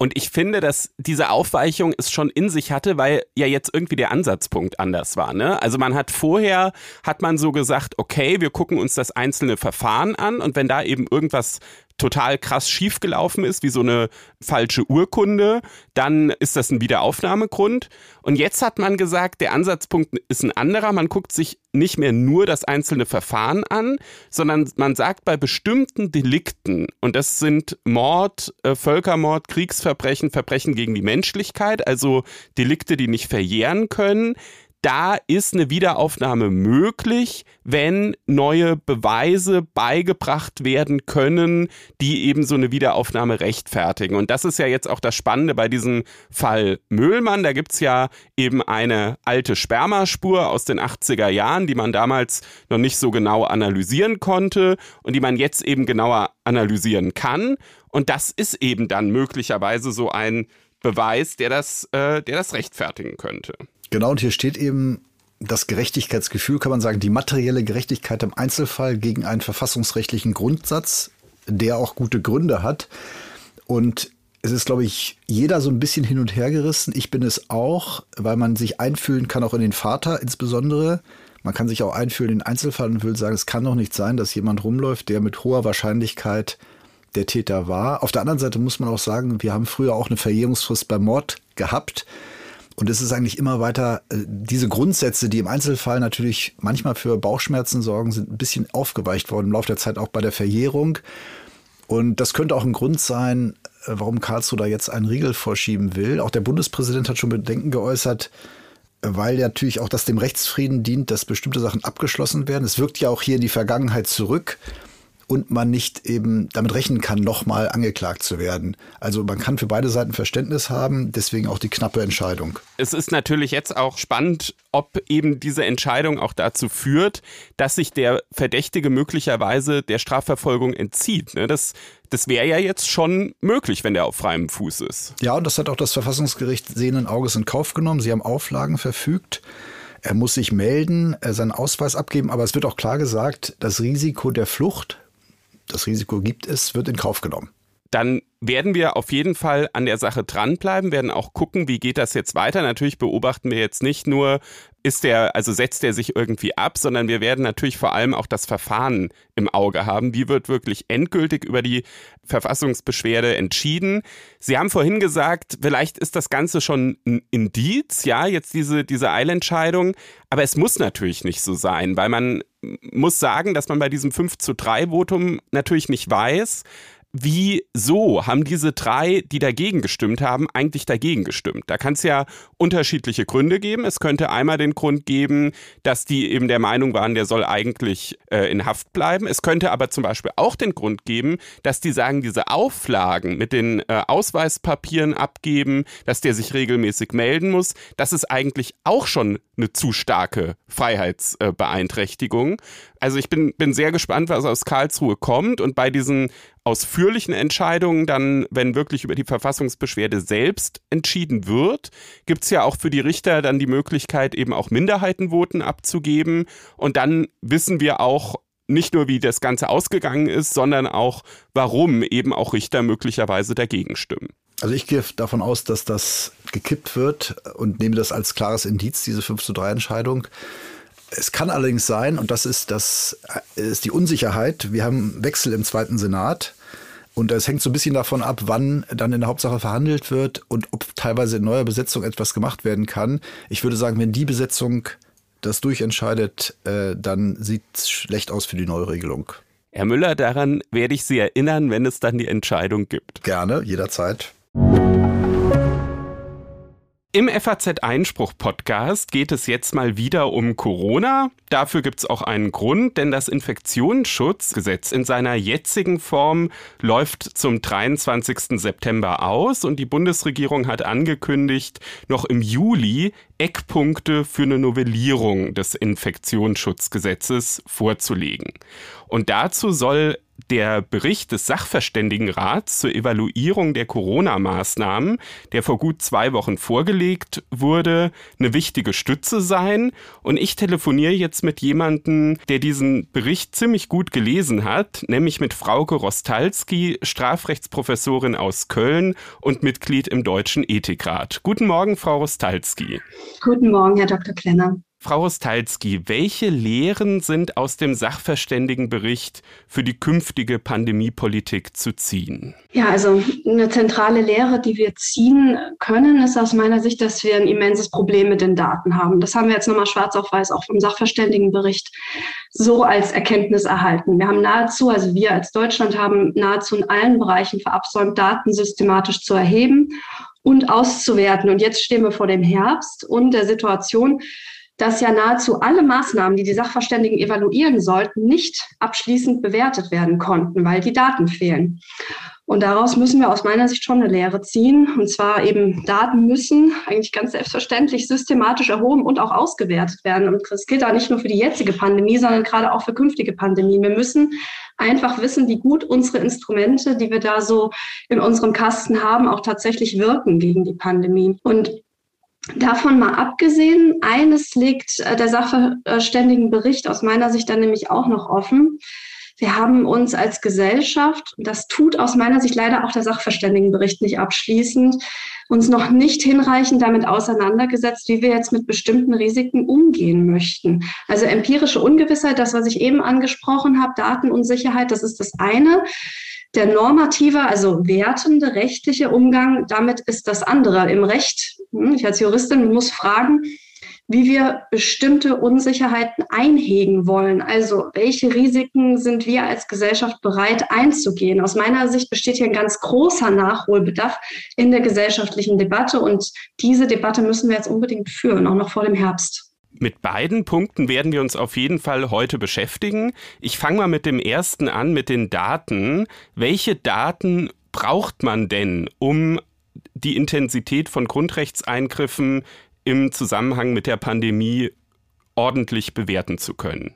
Und ich finde, dass diese Aufweichung es schon in sich hatte, weil ja jetzt irgendwie der Ansatzpunkt anders war. Ne? Also man hat vorher, hat man so gesagt, okay, wir gucken uns das einzelne Verfahren an und wenn da eben irgendwas total krass schiefgelaufen ist, wie so eine falsche Urkunde, dann ist das ein Wiederaufnahmegrund. Und jetzt hat man gesagt, der Ansatzpunkt ist ein anderer. Man guckt sich nicht mehr nur das einzelne Verfahren an, sondern man sagt bei bestimmten Delikten, und das sind Mord, äh, Völkermord, Kriegsverbrechen, Verbrechen gegen die Menschlichkeit, also Delikte, die nicht verjähren können, da ist eine Wiederaufnahme möglich, wenn neue Beweise beigebracht werden können, die eben so eine Wiederaufnahme rechtfertigen. Und das ist ja jetzt auch das Spannende bei diesem Fall Möhlmann. Da gibt's ja eben eine alte Spermaspur aus den 80er Jahren, die man damals noch nicht so genau analysieren konnte und die man jetzt eben genauer analysieren kann. Und das ist eben dann möglicherweise so ein Beweis, der das, äh, der das rechtfertigen könnte. Genau, und hier steht eben das Gerechtigkeitsgefühl, kann man sagen, die materielle Gerechtigkeit im Einzelfall gegen einen verfassungsrechtlichen Grundsatz, der auch gute Gründe hat. Und es ist, glaube ich, jeder so ein bisschen hin und her gerissen. Ich bin es auch, weil man sich einfühlen kann, auch in den Vater insbesondere. Man kann sich auch einfühlen in den Einzelfall und will sagen, es kann doch nicht sein, dass jemand rumläuft, der mit hoher Wahrscheinlichkeit der Täter war. Auf der anderen Seite muss man auch sagen, wir haben früher auch eine Verjährungsfrist beim Mord gehabt. Und es ist eigentlich immer weiter, äh, diese Grundsätze, die im Einzelfall natürlich manchmal für Bauchschmerzen sorgen, sind ein bisschen aufgeweicht worden im Laufe der Zeit auch bei der Verjährung. Und das könnte auch ein Grund sein, äh, warum Karlsruhe da jetzt einen Riegel vorschieben will. Auch der Bundespräsident hat schon Bedenken geäußert, äh, weil natürlich auch das dem Rechtsfrieden dient, dass bestimmte Sachen abgeschlossen werden. Es wirkt ja auch hier in die Vergangenheit zurück und man nicht eben damit rechnen kann, nochmal angeklagt zu werden. Also man kann für beide Seiten Verständnis haben, deswegen auch die knappe Entscheidung. Es ist natürlich jetzt auch spannend, ob eben diese Entscheidung auch dazu führt, dass sich der Verdächtige möglicherweise der Strafverfolgung entzieht. Ne? Das das wäre ja jetzt schon möglich, wenn der auf freiem Fuß ist. Ja, und das hat auch das Verfassungsgericht sehenden Auges in Kauf genommen. Sie haben Auflagen verfügt. Er muss sich melden, seinen Ausweis abgeben, aber es wird auch klar gesagt, das Risiko der Flucht das Risiko gibt es, wird in Kauf genommen. Dann werden wir auf jeden Fall an der Sache dranbleiben, werden auch gucken, wie geht das jetzt weiter. Natürlich beobachten wir jetzt nicht nur, ist der, also setzt er sich irgendwie ab, sondern wir werden natürlich vor allem auch das Verfahren im Auge haben. Wie wird wirklich endgültig über die Verfassungsbeschwerde entschieden? Sie haben vorhin gesagt, vielleicht ist das Ganze schon ein Indiz, ja, jetzt diese, diese Eilentscheidung. Aber es muss natürlich nicht so sein, weil man muss sagen, dass man bei diesem 5 zu 3 Votum natürlich nicht weiß, wieso haben diese drei, die dagegen gestimmt haben, eigentlich dagegen gestimmt? Da kann es ja unterschiedliche Gründe geben. Es könnte einmal den Grund geben, dass die eben der Meinung waren, der soll eigentlich äh, in Haft bleiben. Es könnte aber zum Beispiel auch den Grund geben, dass die sagen, diese Auflagen mit den äh, Ausweispapieren abgeben, dass der sich regelmäßig melden muss, das ist eigentlich auch schon eine zu starke Freiheitsbeeinträchtigung. Also ich bin, bin sehr gespannt, was aus Karlsruhe kommt und bei diesen ausführlichen Entscheidungen dann, wenn wirklich über die Verfassungsbeschwerde selbst entschieden wird, gibt es ja auch für die Richter dann die Möglichkeit, eben auch Minderheitenvoten abzugeben. Und dann wissen wir auch, nicht nur, wie das Ganze ausgegangen ist, sondern auch, warum eben auch Richter möglicherweise dagegen stimmen. Also ich gehe davon aus, dass das gekippt wird und nehme das als klares Indiz, diese 5 zu 3 Entscheidung. Es kann allerdings sein, und das ist, das äh, ist die Unsicherheit, wir haben Wechsel im zweiten Senat. Und es hängt so ein bisschen davon ab, wann dann in der Hauptsache verhandelt wird und ob teilweise in neuer Besetzung etwas gemacht werden kann. Ich würde sagen, wenn die Besetzung das durchentscheidet, äh, dann sieht es schlecht aus für die Neuregelung. Herr Müller, daran werde ich Sie erinnern, wenn es dann die Entscheidung gibt. Gerne, jederzeit. Im FAZ-Einspruch-Podcast geht es jetzt mal wieder um Corona. Dafür gibt es auch einen Grund, denn das Infektionsschutzgesetz in seiner jetzigen Form läuft zum 23. September aus und die Bundesregierung hat angekündigt, noch im Juli Eckpunkte für eine Novellierung des Infektionsschutzgesetzes vorzulegen. Und dazu soll der Bericht des Sachverständigenrats zur Evaluierung der Corona-Maßnahmen, der vor gut zwei Wochen vorgelegt wurde, eine wichtige Stütze sein. Und ich telefoniere jetzt mit jemandem, der diesen Bericht ziemlich gut gelesen hat, nämlich mit Frauke Rostalski, Strafrechtsprofessorin aus Köln und Mitglied im Deutschen Ethikrat. Guten Morgen, Frau Rostalski. Guten Morgen, Herr Dr. Klenner. Frau Rostalski, welche Lehren sind aus dem Sachverständigenbericht für die künftige Pandemiepolitik zu ziehen? Ja, also eine zentrale Lehre, die wir ziehen können, ist aus meiner Sicht, dass wir ein immenses Problem mit den Daten haben. Das haben wir jetzt nochmal schwarz auf weiß auch vom Sachverständigenbericht so als Erkenntnis erhalten. Wir haben nahezu, also wir als Deutschland haben nahezu in allen Bereichen verabsäumt, Daten systematisch zu erheben und auszuwerten. Und jetzt stehen wir vor dem Herbst und der Situation, dass ja nahezu alle Maßnahmen, die die Sachverständigen evaluieren sollten, nicht abschließend bewertet werden konnten, weil die Daten fehlen. Und daraus müssen wir aus meiner Sicht schon eine Lehre ziehen. Und zwar eben Daten müssen eigentlich ganz selbstverständlich systematisch erhoben und auch ausgewertet werden. Und das gilt auch nicht nur für die jetzige Pandemie, sondern gerade auch für künftige Pandemien. Wir müssen einfach wissen, wie gut unsere Instrumente, die wir da so in unserem Kasten haben, auch tatsächlich wirken gegen die Pandemie. Und Davon mal abgesehen, eines legt äh, der Sachverständigenbericht aus meiner Sicht dann nämlich auch noch offen. Wir haben uns als Gesellschaft, das tut aus meiner Sicht leider auch der Sachverständigenbericht nicht abschließend, uns noch nicht hinreichend damit auseinandergesetzt, wie wir jetzt mit bestimmten Risiken umgehen möchten. Also empirische Ungewissheit, das, was ich eben angesprochen habe, Datenunsicherheit, das ist das eine. Der normative, also wertende rechtliche Umgang, damit ist das andere. Im Recht, hm, ich als Juristin muss fragen, wie wir bestimmte Unsicherheiten einhegen wollen. Also welche Risiken sind wir als Gesellschaft bereit einzugehen? Aus meiner Sicht besteht hier ein ganz großer Nachholbedarf in der gesellschaftlichen Debatte und diese Debatte müssen wir jetzt unbedingt führen, auch noch vor dem Herbst. Mit beiden Punkten werden wir uns auf jeden Fall heute beschäftigen. Ich fange mal mit dem ersten an, mit den Daten. Welche Daten braucht man denn, um die Intensität von Grundrechtseingriffen im Zusammenhang mit der Pandemie ordentlich bewerten zu können?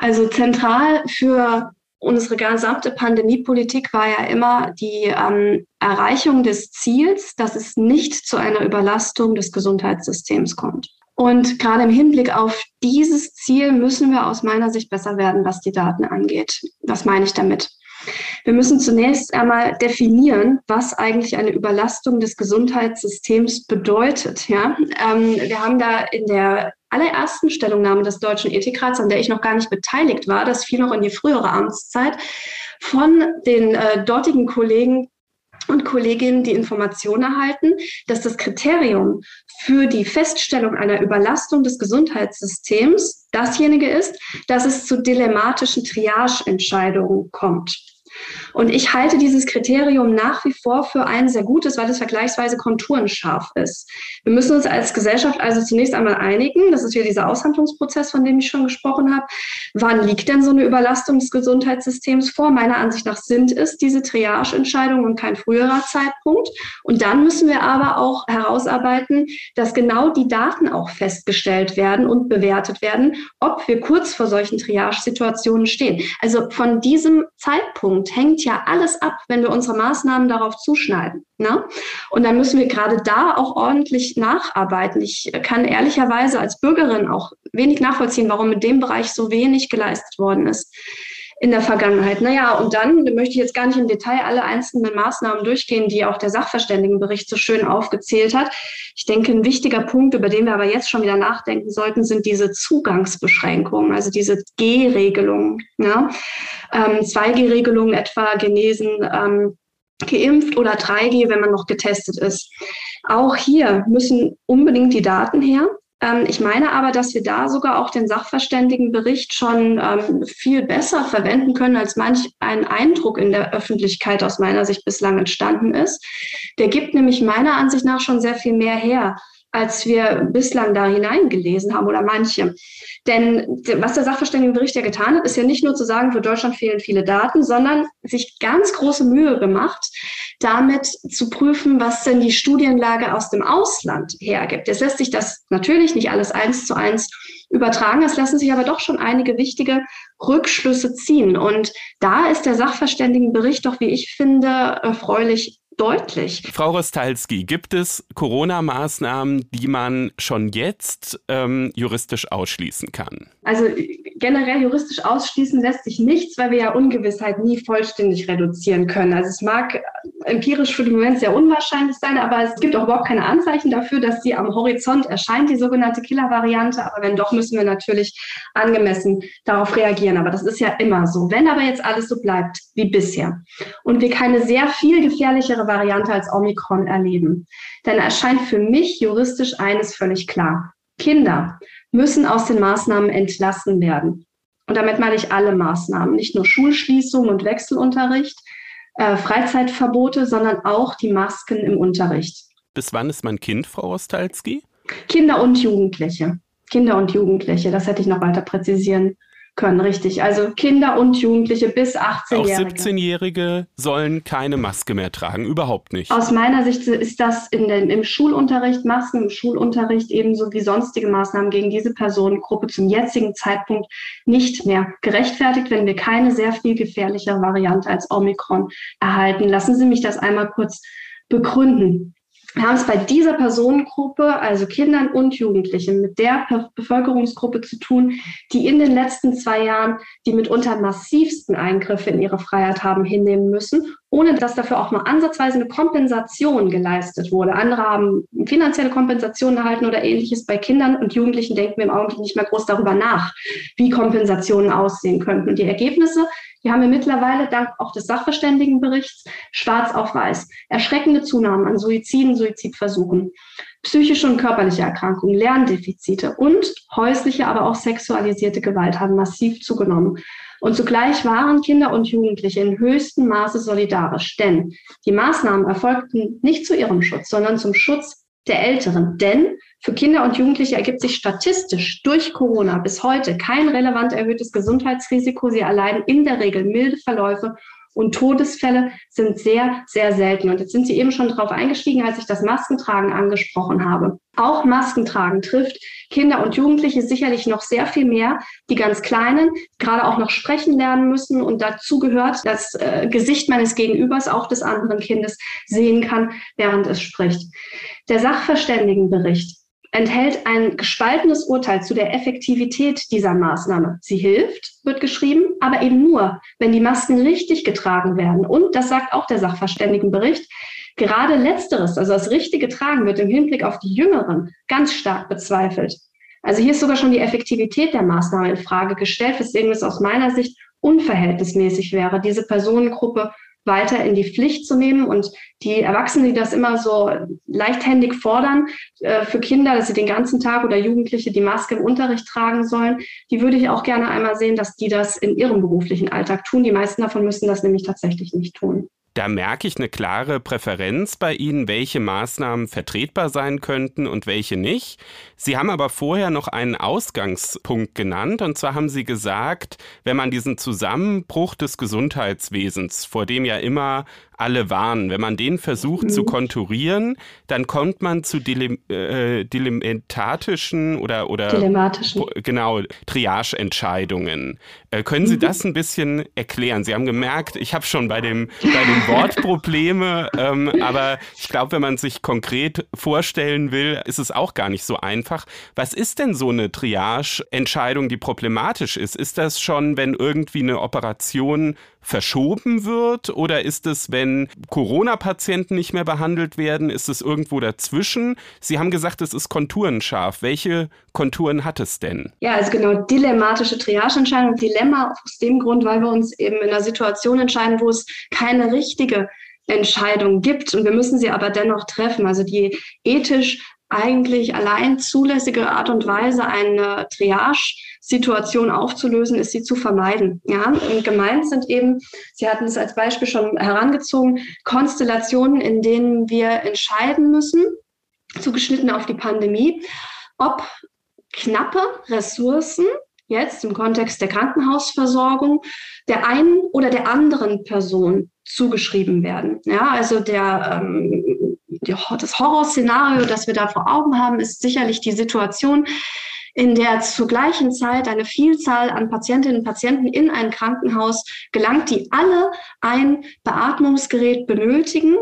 Also zentral für unsere gesamte Pandemiepolitik war ja immer die ähm, Erreichung des Ziels, dass es nicht zu einer Überlastung des Gesundheitssystems kommt. Und gerade im Hinblick auf dieses Ziel müssen wir aus meiner Sicht besser werden, was die Daten angeht. Was meine ich damit? Wir müssen zunächst einmal definieren, was eigentlich eine Überlastung des Gesundheitssystems bedeutet. Ja? Ähm, wir haben da in der allerersten Stellungnahme des Deutschen Ethikrats, an der ich noch gar nicht beteiligt war, das fiel noch in die frühere Amtszeit, von den äh, dortigen Kollegen und Kolleginnen die Information erhalten, dass das Kriterium für die Feststellung einer Überlastung des Gesundheitssystems dasjenige ist, dass es zu dilemmatischen Triage-Entscheidungen kommt. Und ich halte dieses Kriterium nach wie vor für ein sehr gutes, weil es vergleichsweise konturenscharf ist. Wir müssen uns als Gesellschaft also zunächst einmal einigen, das ist wieder dieser Aushandlungsprozess, von dem ich schon gesprochen habe. Wann liegt denn so eine Überlastung des Gesundheitssystems vor? Meiner Ansicht nach sind es diese Triage-Entscheidungen und kein früherer Zeitpunkt. Und dann müssen wir aber auch herausarbeiten, dass genau die Daten auch festgestellt werden und bewertet werden, ob wir kurz vor solchen Triage-Situationen stehen. Also von diesem Zeitpunkt hängt ja alles ab, wenn wir unsere Maßnahmen darauf zuschneiden. Ne? Und dann müssen wir gerade da auch ordentlich nacharbeiten. Ich kann ehrlicherweise als Bürgerin auch wenig nachvollziehen, warum in dem Bereich so wenig geleistet worden ist. In der Vergangenheit. Naja, und dann möchte ich jetzt gar nicht im Detail alle einzelnen Maßnahmen durchgehen, die auch der Sachverständigenbericht so schön aufgezählt hat. Ich denke, ein wichtiger Punkt, über den wir aber jetzt schon wieder nachdenken sollten, sind diese Zugangsbeschränkungen, also diese G-Regelungen. Ja? Ähm, 2G-Regelungen etwa genesen. Ähm, geimpft oder 3G, wenn man noch getestet ist. Auch hier müssen unbedingt die Daten her. Ähm, ich meine aber, dass wir da sogar auch den Sachverständigenbericht schon ähm, viel besser verwenden können, als manch ein Eindruck in der Öffentlichkeit aus meiner Sicht bislang entstanden ist. Der gibt nämlich meiner Ansicht nach schon sehr viel mehr her als wir bislang da hineingelesen haben oder manche. Denn was der Sachverständigenbericht ja getan hat, ist ja nicht nur zu sagen, für Deutschland fehlen viele Daten, sondern sich ganz große Mühe gemacht, damit zu prüfen, was denn die Studienlage aus dem Ausland hergibt. Jetzt lässt sich das natürlich nicht alles eins zu eins übertragen. Es lassen sich aber doch schon einige wichtige Rückschlüsse ziehen. Und da ist der Sachverständigenbericht doch, wie ich finde, erfreulich deutlich. Frau Rostalski, gibt es Corona-Maßnahmen, die man schon jetzt ähm, juristisch ausschließen kann? Also generell juristisch ausschließen lässt sich nichts, weil wir ja Ungewissheit nie vollständig reduzieren können. Also es mag empirisch für den Moment sehr unwahrscheinlich sein, aber es gibt auch überhaupt keine Anzeichen dafür, dass sie am Horizont erscheint, die sogenannte Killer-Variante. Aber wenn doch, müssen wir natürlich angemessen darauf reagieren. Aber das ist ja immer so. Wenn aber jetzt alles so bleibt wie bisher und wir keine sehr viel gefährlichere Variante als Omikron erleben, dann erscheint für mich juristisch eines völlig klar. Kinder müssen aus den Maßnahmen entlassen werden. Und damit meine ich alle Maßnahmen, nicht nur Schulschließung und Wechselunterricht, äh, Freizeitverbote, sondern auch die Masken im Unterricht. Bis wann ist man Kind, Frau Ostalski? Kinder und Jugendliche. Kinder und Jugendliche, das hätte ich noch weiter präzisieren können, richtig. Also Kinder und Jugendliche bis 18-Jährige. Auch 17-Jährige sollen keine Maske mehr tragen, überhaupt nicht. Aus meiner Sicht ist das in den, im Schulunterricht, Masken im Schulunterricht ebenso wie sonstige Maßnahmen gegen diese Personengruppe zum jetzigen Zeitpunkt nicht mehr gerechtfertigt, wenn wir keine sehr viel gefährlichere Variante als Omikron erhalten. Lassen Sie mich das einmal kurz begründen. Wir haben es bei dieser Personengruppe, also Kindern und Jugendlichen, mit der Bevölkerungsgruppe zu tun, die in den letzten zwei Jahren die mitunter massivsten Eingriffe in ihre Freiheit haben hinnehmen müssen, ohne dass dafür auch nur ansatzweise eine Kompensation geleistet wurde. Andere haben finanzielle Kompensation erhalten oder ähnliches. Bei Kindern und Jugendlichen denken wir im Augenblick nicht mehr groß darüber nach, wie Kompensationen aussehen könnten. Und die Ergebnisse hier haben wir mittlerweile dank auch des Sachverständigenberichts schwarz auf weiß erschreckende Zunahmen an Suiziden, Suizidversuchen, psychische und körperliche Erkrankungen, Lerndefizite und häusliche, aber auch sexualisierte Gewalt haben massiv zugenommen. Und zugleich waren Kinder und Jugendliche in höchstem Maße solidarisch, denn die Maßnahmen erfolgten nicht zu ihrem Schutz, sondern zum Schutz der Älteren. Denn für Kinder und Jugendliche ergibt sich statistisch durch Corona bis heute kein relevant erhöhtes Gesundheitsrisiko. Sie erleiden in der Regel milde Verläufe und Todesfälle sind sehr, sehr selten. Und jetzt sind Sie eben schon darauf eingestiegen, als ich das Maskentragen angesprochen habe. Auch Maskentragen trifft Kinder und Jugendliche sicherlich noch sehr viel mehr. Die ganz Kleinen, gerade auch noch sprechen lernen müssen. Und dazu gehört, das äh, Gesicht meines Gegenübers, auch des anderen Kindes, sehen kann, während es spricht. Der Sachverständigenbericht enthält ein gespaltenes Urteil zu der Effektivität dieser Maßnahme. Sie hilft, wird geschrieben, aber eben nur, wenn die Masken richtig getragen werden. Und, das sagt auch der Sachverständigenbericht, gerade letzteres, also das richtige Tragen, wird im Hinblick auf die Jüngeren ganz stark bezweifelt. Also hier ist sogar schon die Effektivität der Maßnahme in Frage gestellt, weswegen es aus meiner Sicht unverhältnismäßig wäre, diese Personengruppe weiter in die Pflicht zu nehmen. Und die Erwachsenen, die das immer so leichthändig fordern, äh, für Kinder, dass sie den ganzen Tag oder Jugendliche die Maske im Unterricht tragen sollen, die würde ich auch gerne einmal sehen, dass die das in ihrem beruflichen Alltag tun. Die meisten davon müssen das nämlich tatsächlich nicht tun. Da merke ich eine klare Präferenz bei Ihnen, welche Maßnahmen vertretbar sein könnten und welche nicht. Sie haben aber vorher noch einen Ausgangspunkt genannt, und zwar haben Sie gesagt, wenn man diesen Zusammenbruch des Gesundheitswesens, vor dem ja immer alle warnen. Wenn man den versucht mhm. zu konturieren, dann kommt man zu Dilim äh, oder, oder Dilematischen. genau, Triage-Entscheidungen. Äh, können Sie mhm. das ein bisschen erklären? Sie haben gemerkt, ich habe schon bei dem, bei dem Wort Probleme, ähm, aber ich glaube, wenn man sich konkret vorstellen will, ist es auch gar nicht so einfach. Was ist denn so eine Triage-Entscheidung, die problematisch ist? Ist das schon, wenn irgendwie eine Operation verschoben wird? Oder ist es, wenn Corona-Patienten nicht mehr behandelt werden, ist es irgendwo dazwischen? Sie haben gesagt, es ist konturenscharf. Welche Konturen hat es denn? Ja, also genau, dilematische Triageentscheidung. Dilemma aus dem Grund, weil wir uns eben in einer Situation entscheiden, wo es keine richtige Entscheidung gibt und wir müssen sie aber dennoch treffen. Also die ethisch eigentlich allein zulässige Art und Weise, eine Triage-Situation aufzulösen, ist sie zu vermeiden. Ja, und gemeint sind eben, Sie hatten es als Beispiel schon herangezogen, Konstellationen, in denen wir entscheiden müssen, zugeschnitten auf die Pandemie, ob knappe Ressourcen jetzt im Kontext der Krankenhausversorgung der einen oder der anderen Person zugeschrieben werden. Ja, also der, ähm, das Horrorszenario, das wir da vor Augen haben, ist sicherlich die Situation, in der zur gleichen Zeit eine Vielzahl an Patientinnen und Patienten in ein Krankenhaus gelangt, die alle ein Beatmungsgerät benötigen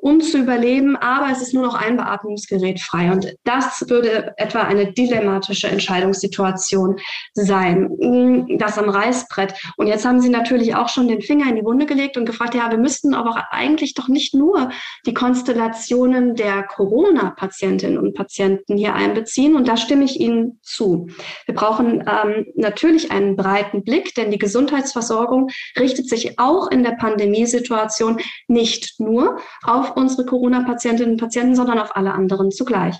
um zu überleben, aber es ist nur noch ein Beatmungsgerät frei. Und das würde etwa eine dilemmatische Entscheidungssituation sein, mm, das am Reißbrett. Und jetzt haben Sie natürlich auch schon den Finger in die Wunde gelegt und gefragt, ja, wir müssten aber eigentlich doch nicht nur die Konstellationen der Corona-Patientinnen und Patienten hier einbeziehen. Und da stimme ich Ihnen zu. Wir brauchen ähm, natürlich einen breiten Blick, denn die Gesundheitsversorgung richtet sich auch in der Pandemiesituation nicht nur auf unsere Corona-Patientinnen und Patienten, sondern auf alle anderen zugleich.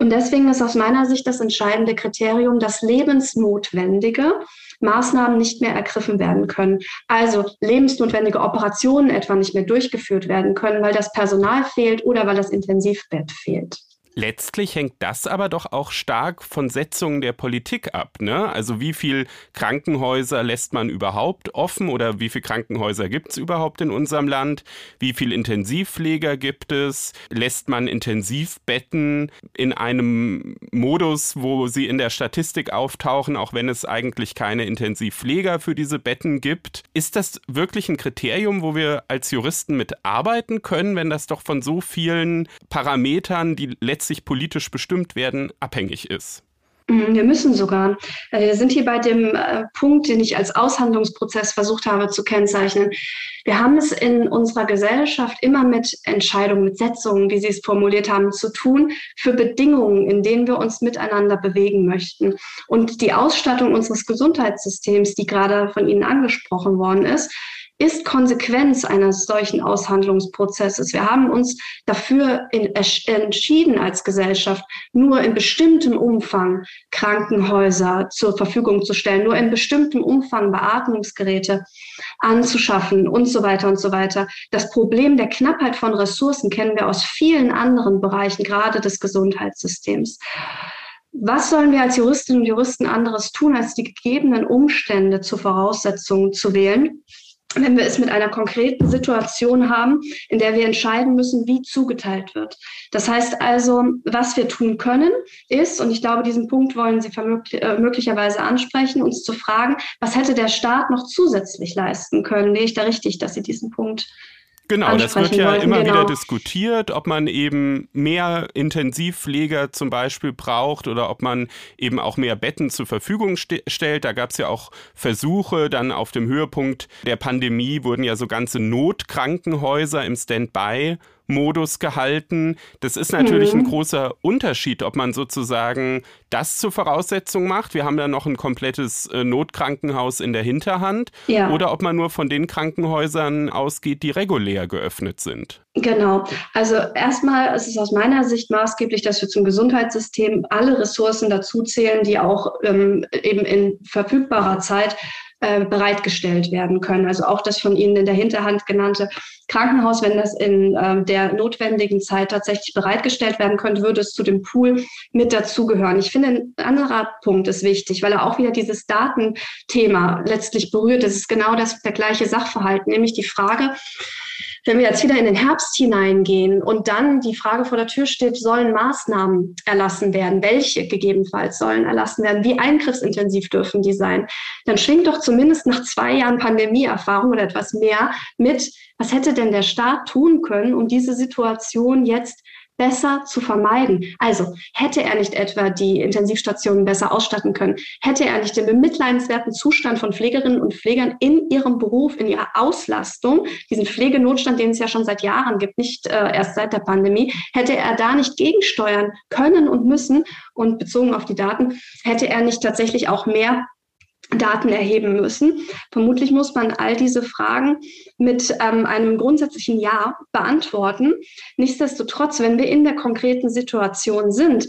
Und deswegen ist aus meiner Sicht das entscheidende Kriterium, dass lebensnotwendige Maßnahmen nicht mehr ergriffen werden können. Also lebensnotwendige Operationen etwa nicht mehr durchgeführt werden können, weil das Personal fehlt oder weil das Intensivbett fehlt. Letztlich hängt das aber doch auch stark von Setzungen der Politik ab. Ne? Also wie viel Krankenhäuser lässt man überhaupt offen oder wie viele Krankenhäuser gibt es überhaupt in unserem Land? Wie viel Intensivpfleger gibt es? Lässt man Intensivbetten in einem Modus, wo sie in der Statistik auftauchen, auch wenn es eigentlich keine Intensivpfleger für diese Betten gibt? Ist das wirklich ein Kriterium, wo wir als Juristen mitarbeiten können, wenn das doch von so vielen Parametern, die letztlich letztlich politisch bestimmt werden, abhängig ist. Mhm, wir müssen sogar. Äh, wir sind hier bei dem äh, Punkt, den ich als Aushandlungsprozess versucht habe zu kennzeichnen. Wir haben es in unserer Gesellschaft immer mit Entscheidungen, mit Setzungen, wie Sie es formuliert haben, zu tun für Bedingungen, in denen wir uns miteinander bewegen möchten. Und die Ausstattung unseres Gesundheitssystems, die gerade von Ihnen angesprochen worden ist, ist Konsequenz eines solchen Aushandlungsprozesses. Wir haben uns dafür in, entschieden als Gesellschaft, nur in bestimmtem Umfang Krankenhäuser zur Verfügung zu stellen, nur in bestimmtem Umfang Beatmungsgeräte anzuschaffen und so weiter und so weiter. Das Problem der Knappheit von Ressourcen kennen wir aus vielen anderen Bereichen, gerade des Gesundheitssystems. Was sollen wir als Juristinnen und Juristen anderes tun, als die gegebenen Umstände zur Voraussetzung zu wählen? Wenn wir es mit einer konkreten Situation haben, in der wir entscheiden müssen, wie zugeteilt wird. Das heißt also, was wir tun können, ist, und ich glaube, diesen Punkt wollen Sie äh, möglicherweise ansprechen, uns zu fragen, was hätte der Staat noch zusätzlich leisten können? Sehe ich da richtig, dass Sie diesen Punkt Genau, das wird ja wollten, immer genau. wieder diskutiert, ob man eben mehr Intensivpfleger zum Beispiel braucht oder ob man eben auch mehr Betten zur Verfügung st stellt. Da gab es ja auch Versuche, dann auf dem Höhepunkt der Pandemie wurden ja so ganze Notkrankenhäuser im Standby Modus gehalten. Das ist natürlich mhm. ein großer Unterschied, ob man sozusagen das zur Voraussetzung macht. Wir haben ja noch ein komplettes äh, Notkrankenhaus in der Hinterhand. Ja. Oder ob man nur von den Krankenhäusern ausgeht, die regulär geöffnet sind. Genau. Also erstmal ist es aus meiner Sicht maßgeblich, dass wir zum Gesundheitssystem alle Ressourcen dazuzählen, die auch ähm, eben in verfügbarer Zeit äh, bereitgestellt werden können. Also auch das von Ihnen in der Hinterhand genannte Krankenhaus, wenn das in äh, der notwendigen Zeit tatsächlich bereitgestellt werden könnte, würde es zu dem Pool mit dazugehören. Ich finde, ein anderer Punkt ist wichtig, weil er auch wieder dieses Datenthema letztlich berührt. Es ist genau das, der gleiche Sachverhalt, nämlich die Frage, wenn wir jetzt wieder in den Herbst hineingehen und dann die Frage vor der Tür steht, sollen Maßnahmen erlassen werden? Welche gegebenenfalls sollen erlassen werden? Wie eingriffsintensiv dürfen die sein? Dann schwingt doch zumindest nach zwei Jahren Pandemieerfahrung oder etwas mehr mit, was hätte denn der Staat tun können, um diese Situation jetzt besser zu vermeiden. Also hätte er nicht etwa die Intensivstationen besser ausstatten können, hätte er nicht den bemitleidenswerten Zustand von Pflegerinnen und Pflegern in ihrem Beruf, in ihrer Auslastung, diesen Pflegenotstand, den es ja schon seit Jahren gibt, nicht äh, erst seit der Pandemie, hätte er da nicht gegensteuern können und müssen und bezogen auf die Daten, hätte er nicht tatsächlich auch mehr Daten erheben müssen. Vermutlich muss man all diese Fragen mit ähm, einem grundsätzlichen Ja beantworten. Nichtsdestotrotz, wenn wir in der konkreten Situation sind,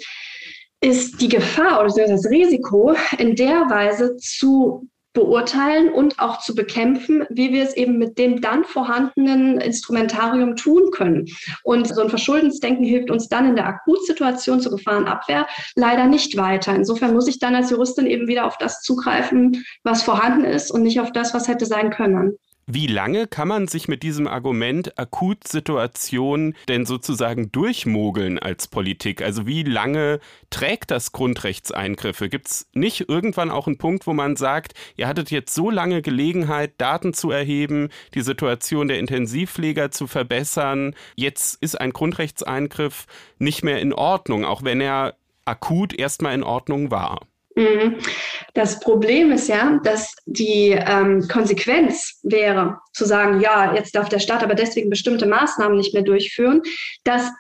ist die Gefahr oder das Risiko in der Weise zu beurteilen und auch zu bekämpfen, wie wir es eben mit dem dann vorhandenen Instrumentarium tun können. Und so ein Verschuldensdenken hilft uns dann in der Akutsituation zur Gefahrenabwehr leider nicht weiter. Insofern muss ich dann als Juristin eben wieder auf das zugreifen, was vorhanden ist und nicht auf das, was hätte sein können. Wie lange kann man sich mit diesem Argument Akutsituation denn sozusagen durchmogeln als Politik? Also wie lange trägt das Grundrechtseingriffe? Gibt es nicht irgendwann auch einen Punkt, wo man sagt, ihr hattet jetzt so lange Gelegenheit, Daten zu erheben, die Situation der Intensivpfleger zu verbessern, jetzt ist ein Grundrechtseingriff nicht mehr in Ordnung, auch wenn er akut erstmal in Ordnung war? Mhm. Das Problem ist ja, dass die ähm, Konsequenz wäre, zu sagen, ja, jetzt darf der Staat aber deswegen bestimmte Maßnahmen nicht mehr durchführen, dass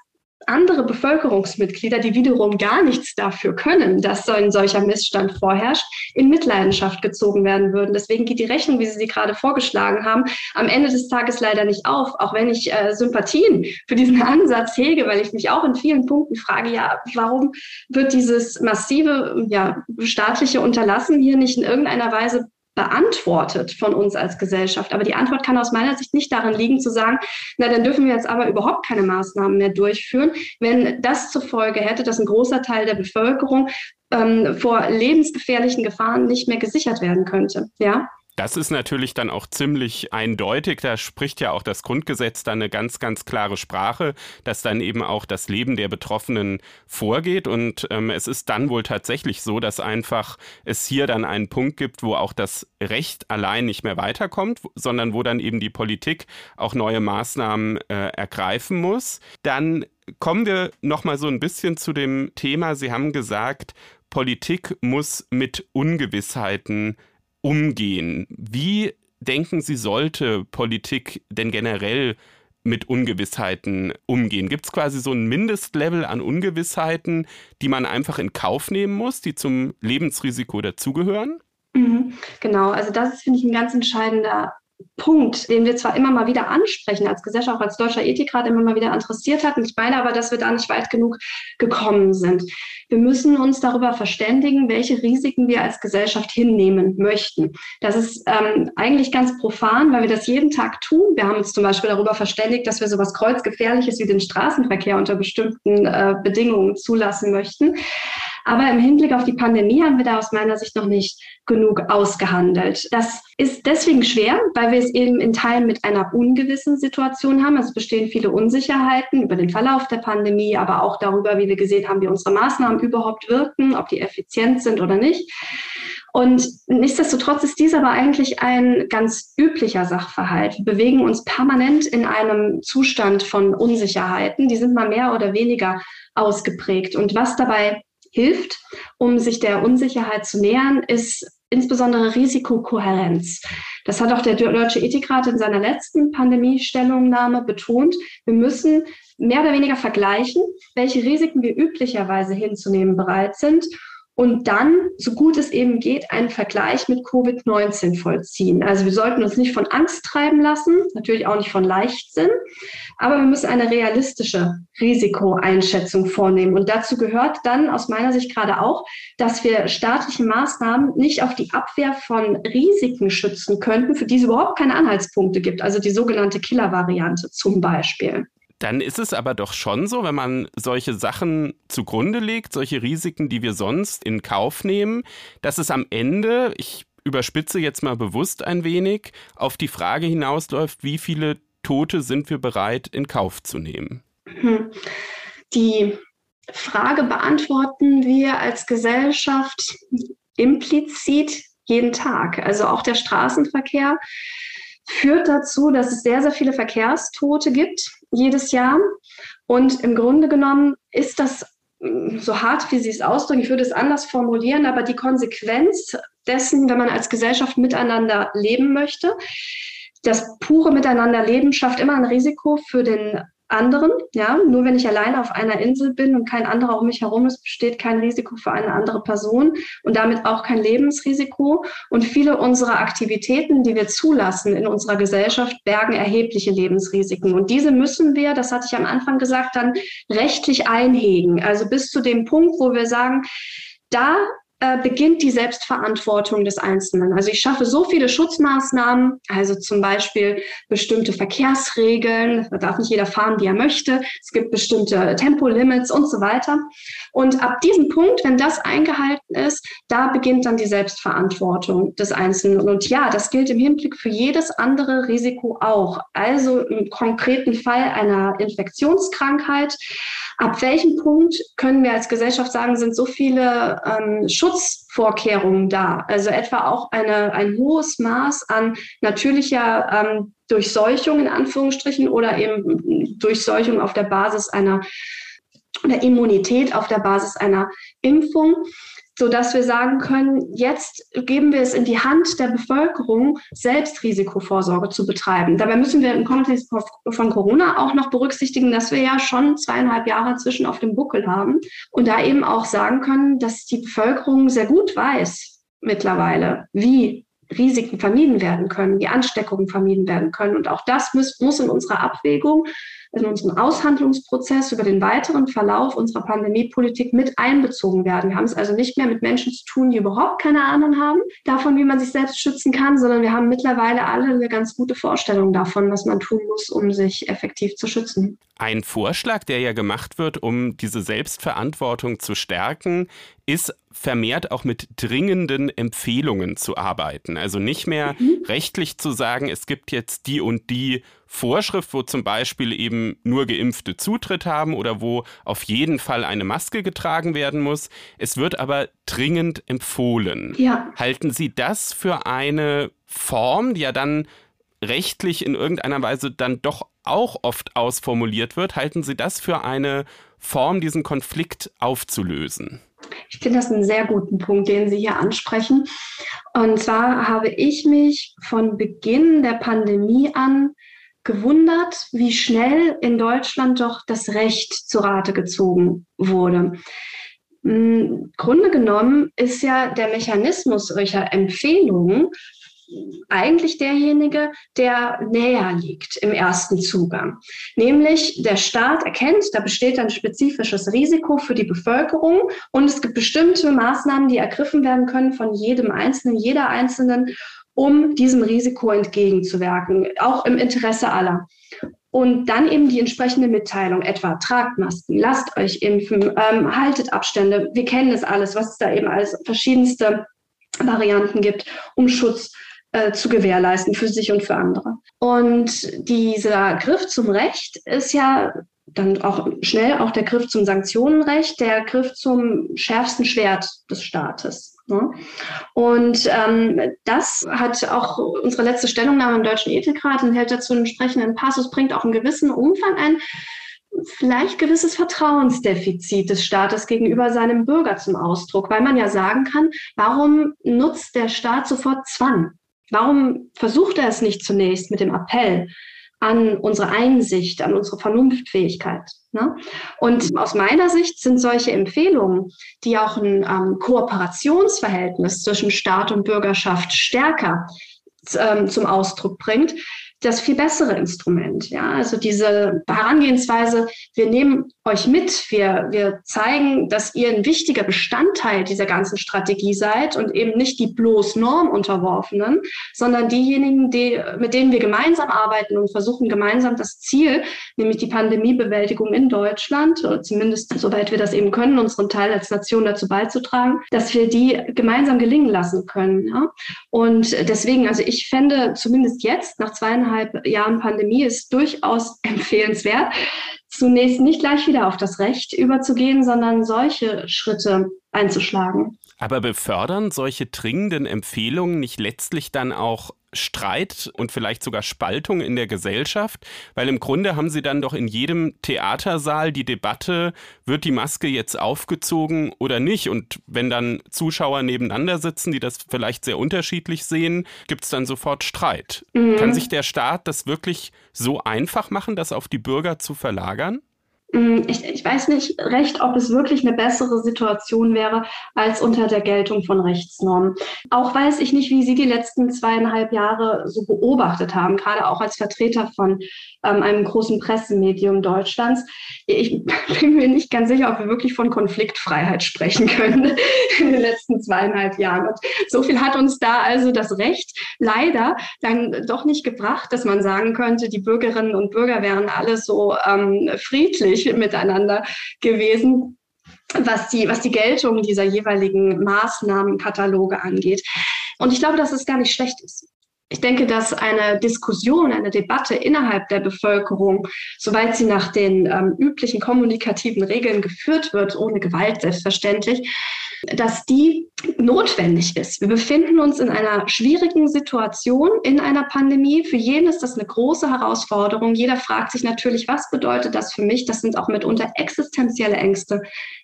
andere Bevölkerungsmitglieder, die wiederum gar nichts dafür können, dass so ein solcher Missstand vorherrscht, in Mitleidenschaft gezogen werden würden. Deswegen geht die Rechnung, wie Sie sie gerade vorgeschlagen haben, am Ende des Tages leider nicht auf, auch wenn ich äh, Sympathien für diesen Ansatz hege, weil ich mich auch in vielen Punkten frage, ja, warum wird dieses massive ja, staatliche Unterlassen hier nicht in irgendeiner Weise beantwortet von uns als Gesellschaft. Aber die Antwort kann aus meiner Sicht nicht darin liegen, zu sagen, na, dann dürfen wir jetzt aber überhaupt keine Maßnahmen mehr durchführen, wenn das zur Folge hätte, dass ein großer Teil der Bevölkerung ähm, vor lebensgefährlichen Gefahren nicht mehr gesichert werden könnte. Ja. Das ist natürlich dann auch ziemlich eindeutig. Da spricht ja auch das Grundgesetz dann eine ganz, ganz klare Sprache, dass dann eben auch das Leben der Betroffenen vorgeht. Und ähm, es ist dann wohl tatsächlich so, dass einfach es hier dann einen Punkt gibt, wo auch das Recht allein nicht mehr weiterkommt, sondern wo dann eben die Politik auch neue Maßnahmen äh, ergreifen muss. Dann kommen wir noch mal so ein bisschen zu dem Thema. Sie haben gesagt, Politik muss mit Ungewissheiten umgehen. Wie denken Sie, sollte Politik denn generell mit Ungewissheiten umgehen? Gibt es quasi so ein Mindestlevel an Ungewissheiten, die man einfach in Kauf nehmen muss, die zum Lebensrisiko dazugehören? Mhm, genau, also das ist, finde ich, ein ganz entscheidender Punkt, den wir zwar immer mal wieder ansprechen, als Gesellschaft, auch als Deutscher Ethikrat immer mal wieder interessiert hat. Ich meine aber, dass wir da nicht weit genug gekommen sind. Wir müssen uns darüber verständigen, welche Risiken wir als Gesellschaft hinnehmen möchten. Das ist ähm, eigentlich ganz profan, weil wir das jeden Tag tun. Wir haben uns zum Beispiel darüber verständigt, dass wir sowas kreuzgefährliches wie den Straßenverkehr unter bestimmten äh, Bedingungen zulassen möchten. Aber im Hinblick auf die Pandemie haben wir da aus meiner Sicht noch nicht genug ausgehandelt. Das ist deswegen schwer, weil wir es eben in Teilen mit einer ungewissen Situation haben. Also es bestehen viele Unsicherheiten über den Verlauf der Pandemie, aber auch darüber, wie wir gesehen haben, wie unsere Maßnahmen überhaupt wirken, ob die effizient sind oder nicht. Und nichtsdestotrotz ist dies aber eigentlich ein ganz üblicher Sachverhalt. Wir bewegen uns permanent in einem Zustand von Unsicherheiten. Die sind mal mehr oder weniger ausgeprägt. Und was dabei hilft, um sich der Unsicherheit zu nähern, ist insbesondere Risikokohärenz. Das hat auch der Deutsche Ethikrat in seiner letzten Pandemiestellungnahme betont. Wir müssen mehr oder weniger vergleichen, welche Risiken wir üblicherweise hinzunehmen bereit sind und dann, so gut es eben geht, einen Vergleich mit Covid-19 vollziehen. Also wir sollten uns nicht von Angst treiben lassen, natürlich auch nicht von Leichtsinn, aber wir müssen eine realistische Risikoeinschätzung vornehmen. Und dazu gehört dann aus meiner Sicht gerade auch, dass wir staatliche Maßnahmen nicht auf die Abwehr von Risiken schützen könnten, für die es überhaupt keine Anhaltspunkte gibt. Also die sogenannte Killer-Variante zum Beispiel. Dann ist es aber doch schon so, wenn man solche Sachen zugrunde legt, solche Risiken, die wir sonst in Kauf nehmen, dass es am Ende, ich überspitze jetzt mal bewusst ein wenig, auf die Frage hinausläuft, wie viele Tote sind wir bereit in Kauf zu nehmen? Hm. Die Frage beantworten wir als Gesellschaft implizit jeden Tag. Also auch der Straßenverkehr führt dazu, dass es sehr, sehr viele Verkehrstote gibt jedes Jahr. Und im Grunde genommen ist das mm, so hart, wie Sie es ausdrücken, ich würde es anders formulieren, aber die Konsequenz dessen, wenn man als Gesellschaft miteinander leben möchte, das pure Miteinanderleben schafft immer ein Risiko für den anderen. Ja, nur wenn ich alleine auf einer Insel bin und kein anderer um mich herum ist, besteht kein Risiko für eine andere Person und damit auch kein Lebensrisiko. Und viele unserer Aktivitäten, die wir zulassen in unserer Gesellschaft, bergen erhebliche Lebensrisiken. Und diese müssen wir, das hatte ich am Anfang gesagt, dann rechtlich einhegen. Also bis zu dem Punkt, wo wir sagen, da beginnt die Selbstverantwortung des Einzelnen. Also ich schaffe so viele Schutzmaßnahmen, also zum Beispiel bestimmte Verkehrsregeln, da darf nicht jeder fahren, wie er möchte, es gibt bestimmte Tempolimits und so weiter. Und ab diesem Punkt, wenn das eingehalten ist, da beginnt dann die Selbstverantwortung des Einzelnen. Und ja, das gilt im Hinblick für jedes andere Risiko auch. Also im konkreten Fall einer Infektionskrankheit. Ab welchem Punkt können wir als Gesellschaft sagen, sind so viele ähm, Schutzvorkehrungen da. Also etwa auch eine, ein hohes Maß an natürlicher ähm, Durchseuchung in Anführungsstrichen oder eben Durchseuchung auf der Basis einer oder Immunität auf der Basis einer Impfung so dass wir sagen können, jetzt geben wir es in die Hand der Bevölkerung, selbst Risikovorsorge zu betreiben. Dabei müssen wir im Kontext von Corona auch noch berücksichtigen, dass wir ja schon zweieinhalb Jahre zwischen auf dem Buckel haben und da eben auch sagen können, dass die Bevölkerung sehr gut weiß mittlerweile, wie Risiken vermieden werden können, wie Ansteckungen vermieden werden können. Und auch das muss, muss in unserer Abwägung in unserem Aushandlungsprozess über den weiteren Verlauf unserer Pandemiepolitik mit einbezogen werden. Wir haben es also nicht mehr mit Menschen zu tun, die überhaupt keine Ahnung haben davon, wie man sich selbst schützen kann, sondern wir haben mittlerweile alle eine ganz gute Vorstellung davon, was man tun muss, um sich effektiv zu schützen. Ein Vorschlag, der ja gemacht wird, um diese Selbstverantwortung zu stärken, ist vermehrt auch mit dringenden Empfehlungen zu arbeiten. Also nicht mehr mhm. rechtlich zu sagen, es gibt jetzt die und die Vorschrift, wo zum Beispiel eben nur Geimpfte Zutritt haben oder wo auf jeden Fall eine Maske getragen werden muss. Es wird aber dringend empfohlen. Ja. Halten Sie das für eine Form, die ja dann rechtlich in irgendeiner Weise dann doch auch oft ausformuliert wird, halten Sie das für eine Form, diesen Konflikt aufzulösen? Ich finde das einen sehr guten Punkt, den Sie hier ansprechen. Und zwar habe ich mich von Beginn der Pandemie an gewundert, wie schnell in Deutschland doch das Recht zu Rate gezogen wurde. Im Grunde genommen ist ja der Mechanismus solcher Empfehlungen eigentlich derjenige, der näher liegt im ersten Zugang. Nämlich der Staat erkennt, da besteht ein spezifisches Risiko für die Bevölkerung und es gibt bestimmte Maßnahmen, die ergriffen werden können von jedem Einzelnen, jeder Einzelnen, um diesem Risiko entgegenzuwirken, auch im Interesse aller. Und dann eben die entsprechende Mitteilung, etwa tragt Masken, lasst euch impfen, ähm, haltet Abstände. Wir kennen das alles, was es da eben als verschiedenste Varianten gibt, um Schutz äh, zu gewährleisten für sich und für andere. Und dieser Griff zum Recht ist ja dann auch schnell auch der Griff zum Sanktionenrecht, der Griff zum schärfsten Schwert des Staates. Ne? Und ähm, das hat auch unsere letzte Stellungnahme im Deutschen Ethikrat enthält dazu einen entsprechenden Passus, bringt auch einen gewissen Umfang ein, vielleicht gewisses Vertrauensdefizit des Staates gegenüber seinem Bürger zum Ausdruck, weil man ja sagen kann, warum nutzt der Staat sofort Zwang? Warum versucht er es nicht zunächst mit dem Appell an unsere Einsicht, an unsere Vernunftfähigkeit? Ne? Und aus meiner Sicht sind solche Empfehlungen, die auch ein ähm, Kooperationsverhältnis zwischen Staat und Bürgerschaft stärker ähm, zum Ausdruck bringt, das viel bessere Instrument. Ja, also diese Herangehensweise, wir nehmen euch mit, wir, wir zeigen, dass ihr ein wichtiger Bestandteil dieser ganzen Strategie seid und eben nicht die bloß Normunterworfenen, sondern diejenigen, die, mit denen wir gemeinsam arbeiten und versuchen gemeinsam das Ziel, nämlich die Pandemiebewältigung in Deutschland, oder zumindest soweit wir das eben können, unseren Teil als Nation dazu beizutragen, dass wir die gemeinsam gelingen lassen können. Ja? Und deswegen, also ich fände zumindest jetzt nach zweieinhalb zweieinhalb Jahren Pandemie ist durchaus empfehlenswert, zunächst nicht gleich wieder auf das Recht überzugehen, sondern solche Schritte einzuschlagen. Aber befördern solche dringenden Empfehlungen nicht letztlich dann auch Streit und vielleicht sogar Spaltung in der Gesellschaft, weil im Grunde haben sie dann doch in jedem Theatersaal die Debatte, wird die Maske jetzt aufgezogen oder nicht? Und wenn dann Zuschauer nebeneinander sitzen, die das vielleicht sehr unterschiedlich sehen, gibt es dann sofort Streit. Mhm. Kann sich der Staat das wirklich so einfach machen, das auf die Bürger zu verlagern? Mm, ich, ich, weiß nicht recht, ob es wirklich eine bessere Situation wäre als unter der Geltung von Rechtsnormen. Auch weiß ich nicht, wie Sie die letzten zweieinhalb Jahre so beobachtet haben, gerade auch als Vertreter von ähm, einem großen Pressemedium Deutschlands. Ich bin mir nicht ganz sicher, ob wir wirklich von Konfliktfreiheit sprechen können in den letzten zweieinhalb Jahren. Und so viel hat uns da also das Recht leider dann doch nicht gebracht, dass man sagen könnte, die Bürgerinnen und Bürger wären alle so ähm, friedlich unterschiedlich miteinander gewesen was die, was die Geltung dieser jeweiligen Maßnahmenkataloge angeht. Und ich glaube, dass es gar nicht schlecht ist. Ich denke, dass eine Diskussion, eine Debatte innerhalb der Bevölkerung, soweit sie nach den ähm, üblichen kommunikativen Regeln geführt wird, ohne Gewalt selbstverständlich, dass die notwendig ist. Wir befinden uns in einer schwierigen Situation in einer Pandemie. Für jeden ist das eine große Herausforderung. Jeder fragt sich natürlich, was bedeutet das für mich? Das sind auch mitunter existenzielle Ängste,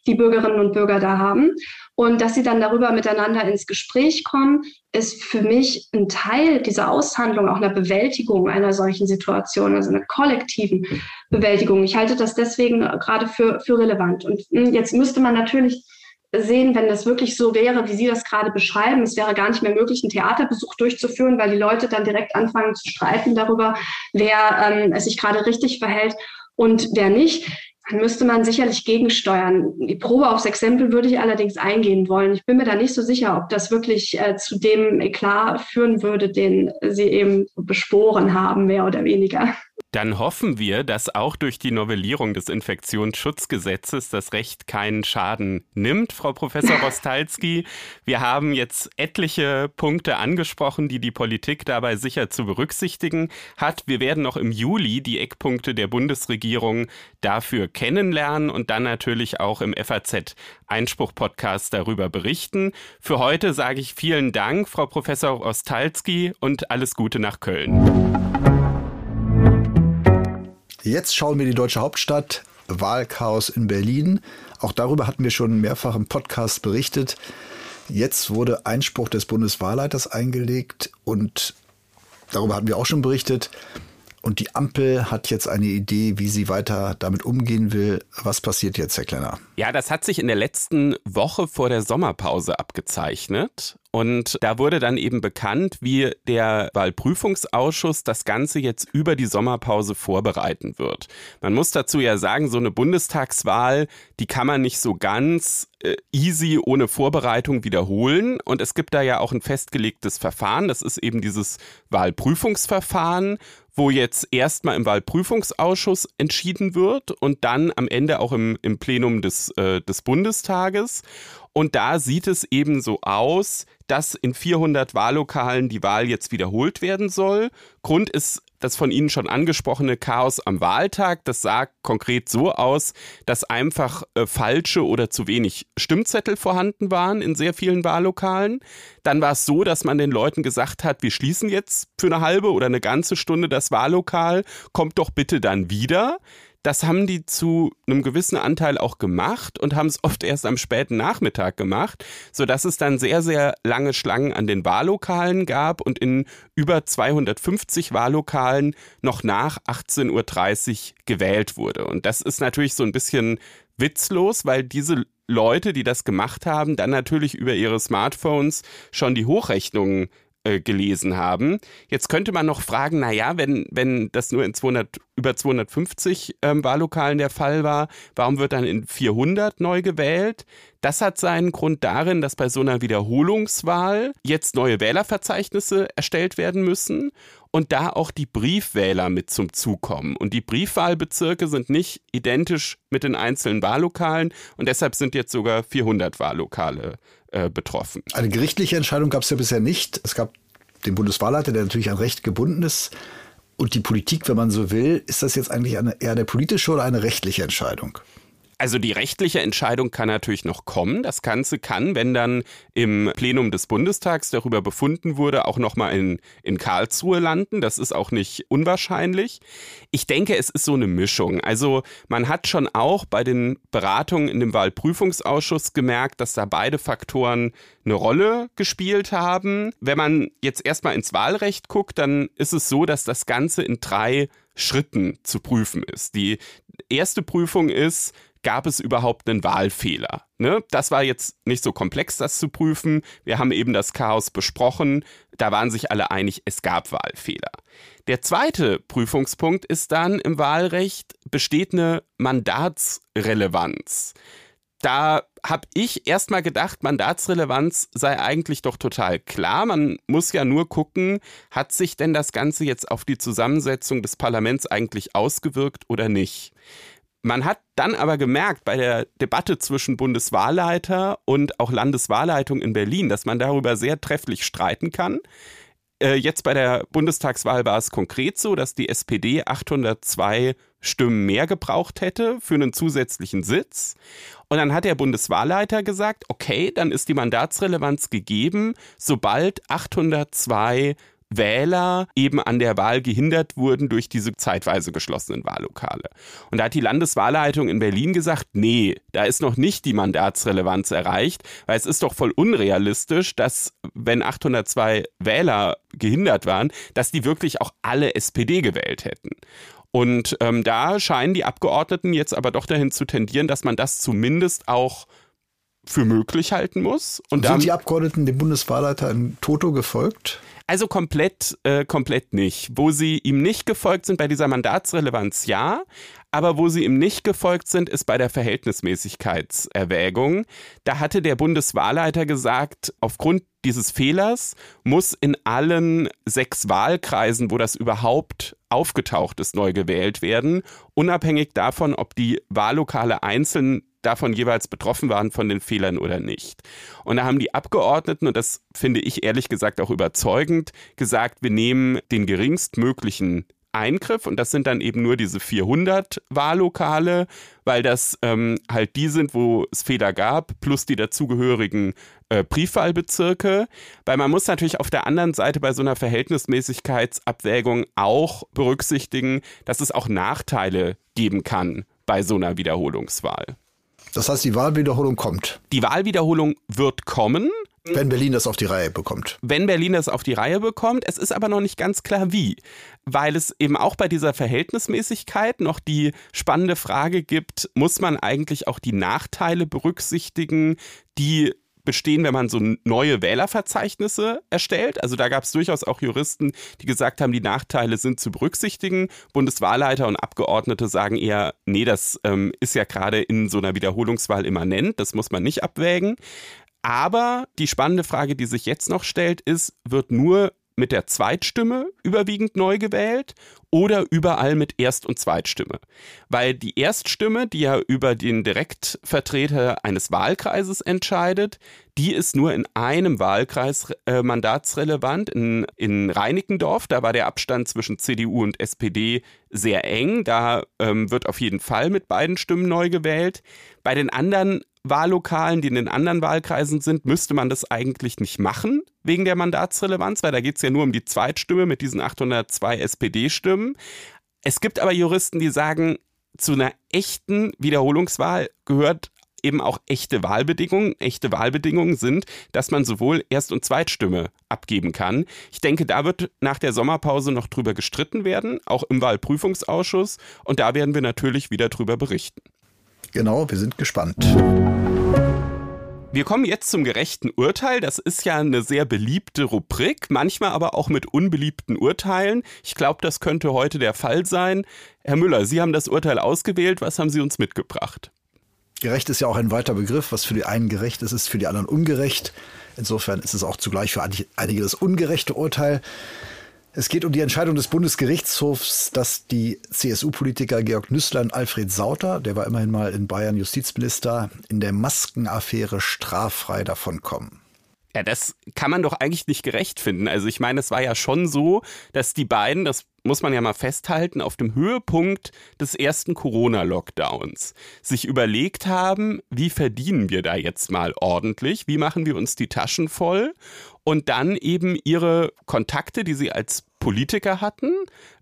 die Bürgerinnen und Bürger da haben. Und dass sie dann darüber miteinander ins Gespräch kommen, ist für mich ein Teil dieser Aushandlung, auch einer Bewältigung einer solchen Situation, also einer kollektiven Bewältigung. Ich halte das deswegen gerade für, für relevant. Und hm, jetzt müsste man natürlich sehen, wenn das wirklich so wäre, wie Sie das gerade beschreiben. Es wäre gar nicht mehr möglich, einen Theaterbesuch durchzuführen, weil die Leute dann direkt anfangen zu streiten darüber, wer ähm, es sich gerade richtig verhält und wer nicht dann müsste man sicherlich gegensteuern. Die Probe aufs Exempel würde ich allerdings eingehen wollen. Ich bin mir da nicht so sicher, ob das wirklich äh, zu dem Eklat führen würde, den Sie eben besporen haben, mehr oder weniger. Dann hoffen wir, dass auch durch die Novellierung des Infektionsschutzgesetzes das Recht keinen Schaden nimmt, Frau Professor Rostalski. Wir haben jetzt etliche Punkte angesprochen, die die Politik dabei sicher zu berücksichtigen hat. Wir werden noch im Juli die Eckpunkte der Bundesregierung dafür kennenlernen und dann natürlich auch im FAZ Einspruch-Podcast darüber berichten. Für heute sage ich vielen Dank, Frau Professor Rostalski, und alles Gute nach Köln. Jetzt schauen wir die deutsche Hauptstadt, Wahlchaos in Berlin. Auch darüber hatten wir schon mehrfach im Podcast berichtet. Jetzt wurde Einspruch des Bundeswahlleiters eingelegt und darüber hatten wir auch schon berichtet. Und die Ampel hat jetzt eine Idee, wie sie weiter damit umgehen will. Was passiert jetzt, Herr Klenner? Ja, das hat sich in der letzten Woche vor der Sommerpause abgezeichnet. Und da wurde dann eben bekannt, wie der Wahlprüfungsausschuss das Ganze jetzt über die Sommerpause vorbereiten wird. Man muss dazu ja sagen, so eine Bundestagswahl, die kann man nicht so ganz äh, easy ohne Vorbereitung wiederholen. Und es gibt da ja auch ein festgelegtes Verfahren. Das ist eben dieses Wahlprüfungsverfahren, wo jetzt erstmal im Wahlprüfungsausschuss entschieden wird und dann am Ende auch im, im Plenum des, äh, des Bundestages. Und da sieht es eben so aus, dass in 400 Wahllokalen die Wahl jetzt wiederholt werden soll. Grund ist das von Ihnen schon angesprochene Chaos am Wahltag. Das sah konkret so aus, dass einfach äh, falsche oder zu wenig Stimmzettel vorhanden waren in sehr vielen Wahllokalen. Dann war es so, dass man den Leuten gesagt hat, wir schließen jetzt für eine halbe oder eine ganze Stunde das Wahllokal, kommt doch bitte dann wieder. Das haben die zu einem gewissen Anteil auch gemacht und haben es oft erst am späten Nachmittag gemacht, sodass es dann sehr, sehr lange Schlangen an den Wahllokalen gab und in über 250 Wahllokalen noch nach 18.30 Uhr gewählt wurde. Und das ist natürlich so ein bisschen witzlos, weil diese Leute, die das gemacht haben, dann natürlich über ihre Smartphones schon die Hochrechnungen äh, gelesen haben. Jetzt könnte man noch fragen, na ja, wenn, wenn das nur in 200, über 250 ähm, Wahllokalen der Fall war, warum wird dann in 400 neu gewählt? Das hat seinen Grund darin, dass bei so einer Wiederholungswahl jetzt neue Wählerverzeichnisse erstellt werden müssen und da auch die Briefwähler mit zum Zug kommen. Und die Briefwahlbezirke sind nicht identisch mit den einzelnen Wahllokalen und deshalb sind jetzt sogar 400 Wahllokale äh, betroffen. Eine gerichtliche Entscheidung gab es ja bisher nicht. Es gab den Bundeswahlleiter, der natürlich an Recht gebunden ist. Und die Politik, wenn man so will, ist das jetzt eigentlich eine, eher eine politische oder eine rechtliche Entscheidung? Also die rechtliche Entscheidung kann natürlich noch kommen. Das Ganze kann, wenn dann im Plenum des Bundestags darüber befunden wurde, auch nochmal in, in Karlsruhe landen. Das ist auch nicht unwahrscheinlich. Ich denke, es ist so eine Mischung. Also man hat schon auch bei den Beratungen in dem Wahlprüfungsausschuss gemerkt, dass da beide Faktoren eine Rolle gespielt haben. Wenn man jetzt erstmal ins Wahlrecht guckt, dann ist es so, dass das Ganze in drei Schritten zu prüfen ist. Die erste Prüfung ist, gab es überhaupt einen Wahlfehler? Ne? Das war jetzt nicht so komplex, das zu prüfen. Wir haben eben das Chaos besprochen. Da waren sich alle einig, es gab Wahlfehler. Der zweite Prüfungspunkt ist dann im Wahlrecht, besteht eine Mandatsrelevanz. Da habe ich erstmal gedacht, Mandatsrelevanz sei eigentlich doch total klar. Man muss ja nur gucken, hat sich denn das Ganze jetzt auf die Zusammensetzung des Parlaments eigentlich ausgewirkt oder nicht. Man hat dann aber gemerkt bei der Debatte zwischen Bundeswahlleiter und auch Landeswahlleitung in Berlin, dass man darüber sehr trefflich streiten kann. Äh, jetzt bei der Bundestagswahl war es konkret so, dass die SPD 802 Stimmen mehr gebraucht hätte für einen zusätzlichen Sitz. Und dann hat der Bundeswahlleiter gesagt, okay, dann ist die Mandatsrelevanz gegeben, sobald 802 Wähler eben an der Wahl gehindert wurden durch diese zeitweise geschlossenen Wahllokale. Und da hat die Landeswahlleitung in Berlin gesagt, nee, da ist noch nicht die Mandatsrelevanz erreicht, weil es ist doch voll unrealistisch, dass wenn 802 Wähler gehindert waren, dass die wirklich auch alle SPD gewählt hätten. Und ähm, da scheinen die Abgeordneten jetzt aber doch dahin zu tendieren, dass man das zumindest auch für möglich halten muss. Und sind die Abgeordneten dem Bundeswahlleiter in Toto gefolgt? Also komplett, äh, komplett nicht. Wo sie ihm nicht gefolgt sind bei dieser Mandatsrelevanz, ja. Aber wo sie ihm nicht gefolgt sind, ist bei der Verhältnismäßigkeitserwägung. Da hatte der Bundeswahlleiter gesagt, aufgrund dieses Fehlers muss in allen sechs Wahlkreisen, wo das überhaupt aufgetaucht ist, neu gewählt werden, unabhängig davon, ob die Wahllokale einzeln davon jeweils betroffen waren von den Fehlern oder nicht. Und da haben die Abgeordneten, und das finde ich ehrlich gesagt auch überzeugend, gesagt, wir nehmen den geringstmöglichen Eingriff und das sind dann eben nur diese 400 Wahllokale, weil das ähm, halt die sind, wo es Fehler gab, plus die dazugehörigen äh, Briefwahlbezirke. Weil man muss natürlich auf der anderen Seite bei so einer Verhältnismäßigkeitsabwägung auch berücksichtigen, dass es auch Nachteile geben kann bei so einer Wiederholungswahl. Das heißt, die Wahlwiederholung kommt. Die Wahlwiederholung wird kommen. Wenn Berlin das auf die Reihe bekommt. Wenn Berlin das auf die Reihe bekommt. Es ist aber noch nicht ganz klar wie. Weil es eben auch bei dieser Verhältnismäßigkeit noch die spannende Frage gibt, muss man eigentlich auch die Nachteile berücksichtigen, die bestehen, wenn man so neue Wählerverzeichnisse erstellt. Also da gab es durchaus auch Juristen, die gesagt haben, die Nachteile sind zu berücksichtigen. Bundeswahlleiter und Abgeordnete sagen eher, nee, das ähm, ist ja gerade in so einer Wiederholungswahl immanent, das muss man nicht abwägen. Aber die spannende Frage, die sich jetzt noch stellt, ist, wird nur mit der Zweitstimme überwiegend neu gewählt oder überall mit Erst- und Zweitstimme. Weil die Erststimme, die ja über den Direktvertreter eines Wahlkreises entscheidet, die ist nur in einem Wahlkreis äh, mandatsrelevant, in, in Reinickendorf. Da war der Abstand zwischen CDU und SPD sehr eng. Da ähm, wird auf jeden Fall mit beiden Stimmen neu gewählt. Bei den anderen Wahllokalen, die in den anderen Wahlkreisen sind, müsste man das eigentlich nicht machen wegen der Mandatsrelevanz, weil da geht es ja nur um die Zweitstimme mit diesen 802 SPD-Stimmen. Es gibt aber Juristen, die sagen, zu einer echten Wiederholungswahl gehört eben auch echte Wahlbedingungen. Echte Wahlbedingungen sind, dass man sowohl Erst- und Zweitstimme abgeben kann. Ich denke, da wird nach der Sommerpause noch drüber gestritten werden, auch im Wahlprüfungsausschuss. Und da werden wir natürlich wieder drüber berichten. Genau, wir sind gespannt. Wir kommen jetzt zum gerechten Urteil. Das ist ja eine sehr beliebte Rubrik, manchmal aber auch mit unbeliebten Urteilen. Ich glaube, das könnte heute der Fall sein. Herr Müller, Sie haben das Urteil ausgewählt. Was haben Sie uns mitgebracht? Gerecht ist ja auch ein weiter Begriff. Was für die einen gerecht ist, ist für die anderen ungerecht. Insofern ist es auch zugleich für einige das ungerechte Urteil. Es geht um die Entscheidung des Bundesgerichtshofs, dass die CSU-Politiker Georg Nüssler und Alfred Sauter, der war immerhin mal in Bayern Justizminister, in der Maskenaffäre straffrei davonkommen. Ja, das kann man doch eigentlich nicht gerecht finden. Also ich meine, es war ja schon so, dass die beiden, das muss man ja mal festhalten, auf dem Höhepunkt des ersten Corona-Lockdowns sich überlegt haben, wie verdienen wir da jetzt mal ordentlich, wie machen wir uns die Taschen voll und dann eben ihre Kontakte, die sie als Politiker hatten,